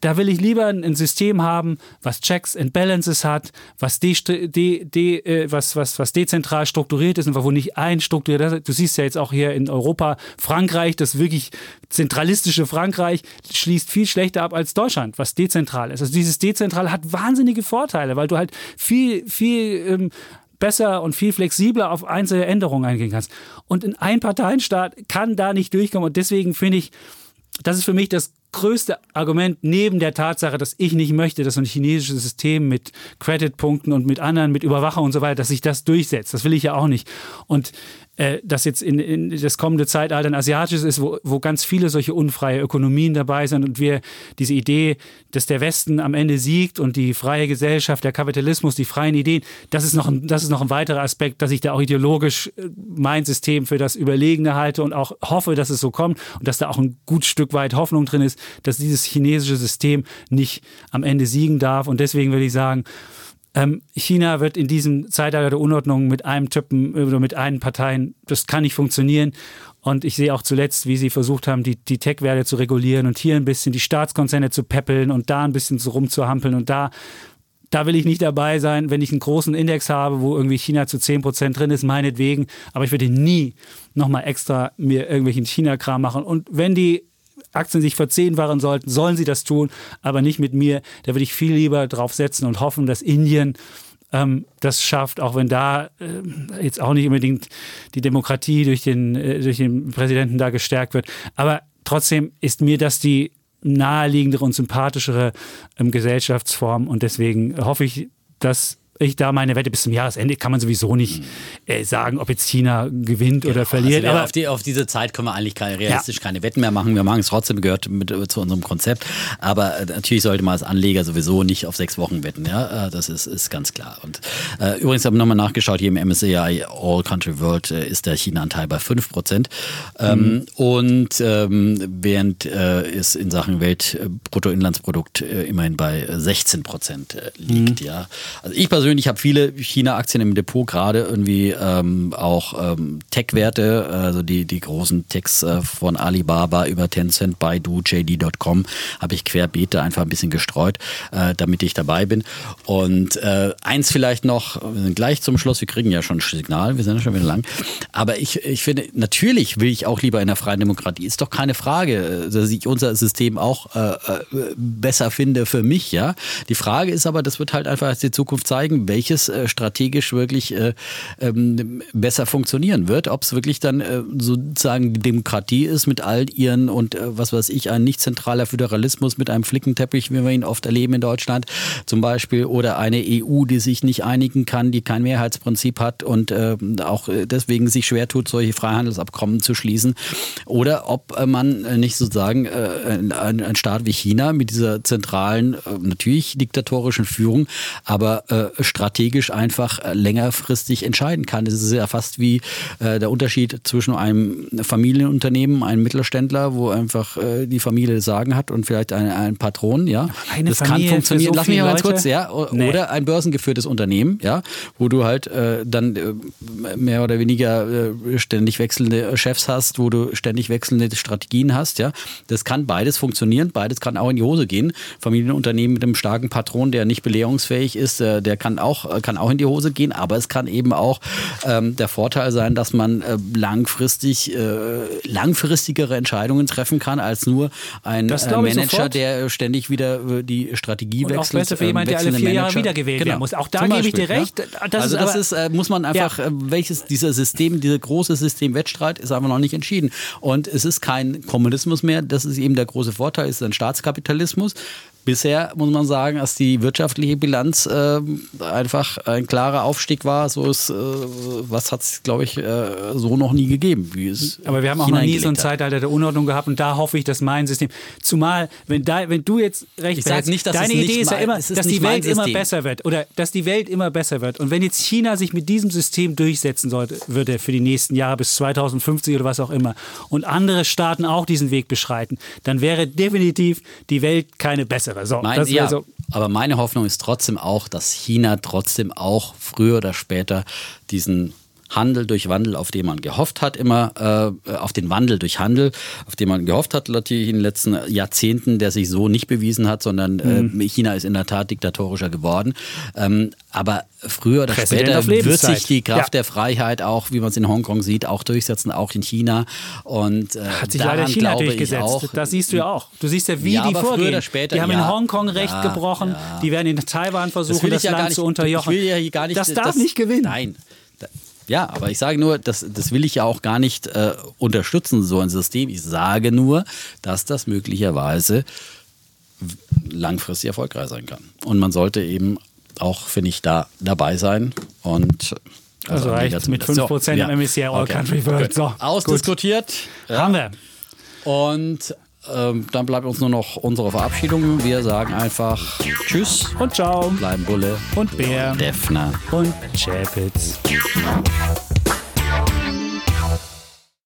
Da will ich lieber ein System haben, was Checks and Balances hat, was, de, de, de, äh, was, was, was dezentral strukturiert ist und wo nicht ein strukturiert Du siehst ja jetzt auch hier in Europa, Frankreich, das wirklich zentralistische Frankreich, schließt viel schlechter ab als Deutschland, was dezentral ist. Also dieses Dezentral hat wahnsinnige Vorteile, weil du halt viel, viel ähm, besser und viel flexibler auf einzelne Änderungen eingehen kannst. Und ein Einparteienstaat kann da nicht durchkommen. Und deswegen finde ich, das ist für mich das größte Argument neben der Tatsache, dass ich nicht möchte, dass so ein chinesisches System mit Creditpunkten und mit anderen, mit Überwachung und so weiter, dass sich das durchsetzt. Das will ich ja auch nicht. Und äh, dass jetzt in, in das kommende Zeitalter ein asiatisches ist, wo, wo ganz viele solche unfreie Ökonomien dabei sind und wir diese Idee, dass der Westen am Ende siegt und die freie Gesellschaft, der Kapitalismus, die freien Ideen, das ist noch ein, das ist noch ein weiterer Aspekt, dass ich da auch ideologisch äh, mein System für das Überlegene halte und auch hoffe, dass es so kommt und dass da auch ein gut Stück weit Hoffnung drin ist, dass dieses chinesische System nicht am Ende siegen darf. Und deswegen würde ich sagen, ähm, China wird in diesem Zeitalter der Unordnung mit einem Typen oder mit einen Parteien, das kann nicht funktionieren. Und ich sehe auch zuletzt, wie sie versucht haben, die, die Tech-Werte zu regulieren und hier ein bisschen die Staatskonzerne zu peppeln und da ein bisschen so rumzuhampeln und da da will ich nicht dabei sein, wenn ich einen großen Index habe, wo irgendwie China zu 10% drin ist, meinetwegen. Aber ich würde nie nochmal extra mir irgendwelchen China-Kram machen. Und wenn die Aktien sich verzehnfachen sollten, sollen sie das tun, aber nicht mit mir. Da würde ich viel lieber drauf setzen und hoffen, dass Indien ähm, das schafft, auch wenn da äh, jetzt auch nicht unbedingt die Demokratie durch den, äh, durch den Präsidenten da gestärkt wird. Aber trotzdem ist mir das die naheliegendere und sympathischere ähm, Gesellschaftsform und deswegen hoffe ich, dass ich da meine Wette bis zum Jahresende kann man sowieso nicht äh, sagen, ob jetzt China gewinnt genau, oder verliert. Also aber auf, die, auf, diese Zeit können wir eigentlich keine, realistisch ja. keine Wetten mehr machen. Wir machen es trotzdem, gehört mit, äh, zu unserem Konzept. Aber äh, natürlich sollte man als Anleger sowieso nicht auf sechs Wochen wetten. Ja? Äh, das ist, ist ganz klar. Und äh, übrigens habe ich nochmal nachgeschaut, hier im MSCI All Country World äh, ist der China-Anteil bei 5 Prozent. Ähm, mhm. Und ähm, während es in Sachen Weltbruttoinlandsprodukt immerhin bei 16 Prozent liegt. Mhm. Ja? Also ich persönlich persönlich habe viele China-Aktien im Depot, gerade irgendwie ähm, auch ähm, Tech-Werte, also die, die großen Techs äh, von Alibaba über Tencent, Baidu, JD.com, habe ich querbeet einfach ein bisschen gestreut, äh, damit ich dabei bin. Und äh, eins vielleicht noch, wir sind gleich zum Schluss, wir kriegen ja schon Signal, wir sind ja schon wieder lang. Aber ich, ich finde, natürlich will ich auch lieber in einer freien Demokratie. Ist doch keine Frage, dass ich unser System auch äh, äh besser finde für mich, ja. Die Frage ist aber, das wird halt einfach die Zukunft zeigen, welches äh, strategisch wirklich äh, ähm, besser funktionieren wird. Ob es wirklich dann äh, sozusagen die Demokratie ist mit all ihren und äh, was weiß ich, ein nicht zentraler Föderalismus mit einem Flickenteppich, wie wir ihn oft erleben in Deutschland zum Beispiel, oder eine EU, die sich nicht einigen kann, die kein Mehrheitsprinzip hat und äh, auch deswegen sich schwer tut, solche Freihandelsabkommen zu schließen. Oder ob man nicht sozusagen ein, Staat wie China mit dieser zentralen, natürlich diktatorischen Führung, aber strategisch einfach äh, längerfristig entscheiden kann. Es ist ja fast wie äh, der Unterschied zwischen einem Familienunternehmen, einem Mittelständler, wo einfach äh, die Familie Sagen hat und vielleicht ein, ein Patron, ja. Eine das Familie kann funktionieren. So Lass mich mal ganz kurz, ja. Nee. Oder ein börsengeführtes Unternehmen, ja, wo du halt äh, dann mehr oder weniger ständig wechselnde Chefs hast, wo du ständig wechselnde Strategien hast, ja. Das kann beides funktionieren, beides kann auch in die Hose gehen. Familienunternehmen mit einem starken Patron, der nicht belehrungsfähig ist, der kann auch, kann auch in die Hose gehen, aber es kann eben auch ähm, der Vorteil sein, dass man äh, langfristig äh, langfristigere Entscheidungen treffen kann als nur ein äh, Manager, der ständig wieder äh, die Strategie und wechselt. Auch besser für jemanden, der alle vier Jahre wiedergewählt genau. werden muss. Auch da Zum gebe Beispiel, ich dir recht. Das also ist das ist, äh, muss man einfach, ja. Äh, welches dieser System, dieser große Systemwettstreit ist einfach noch nicht entschieden. Und es ist kein Kommunismus mehr, das ist eben der große Vorteil, es ist ein Staatskapitalismus bisher muss man sagen, dass die wirtschaftliche Bilanz äh, einfach ein klarer Aufstieg war. So ist, äh, was hat es, glaube ich, äh, so noch nie gegeben. Wie es Aber wir haben auch noch nie so ein Zeitalter der Unordnung gehabt und da hoffe ich, dass mein System, zumal, wenn, da, wenn du jetzt recht hast, nicht, dass deine Idee ist ja immer, ist dass die Welt immer besser wird oder dass die Welt immer besser wird. Und wenn jetzt China sich mit diesem System durchsetzen sollte, würde für die nächsten Jahre bis 2050 oder was auch immer und andere Staaten auch diesen Weg beschreiten, dann wäre definitiv die Welt keine bessere wäre. So, mein, ja, so. Aber meine Hoffnung ist trotzdem auch, dass China trotzdem auch früher oder später diesen Handel durch Wandel, auf den man gehofft hat, immer äh, auf den Wandel durch Handel, auf den man gehofft hat, natürlich in den letzten Jahrzehnten, der sich so nicht bewiesen hat, sondern mhm. äh, China ist in der Tat diktatorischer geworden. Ähm, aber früher oder Präsident später wird sich die Kraft ja. der Freiheit auch, wie man es in Hongkong sieht, auch durchsetzen, auch in China. Und äh, hat sich leider China durchgesetzt. Auch, das siehst du ja auch. Du siehst ja, wie ja, die vorgehen. Später, die haben ja, in Hongkong Recht gebrochen. Die werden in Taiwan versuchen, das, das Land nicht, zu unterjochen. Ich will ja gar nicht, das darf nicht gewinnen. Nein. Ja, aber ich sage nur, das, das will ich ja auch gar nicht äh, unterstützen, so ein System. Ich sage nur, dass das möglicherweise langfristig erfolgreich sein kann. Und man sollte eben auch, finde ich, da dabei sein. Und also, also reicht mit 5% so, ja. im MSCI All okay. Country World. So, Ausdiskutiert. Ja. Haben wir. Und ähm, dann bleibt uns nur noch unsere Verabschiedung. Wir sagen einfach Tschüss und Ciao. Bleiben Bulle und Bär, Defner und Chapitz.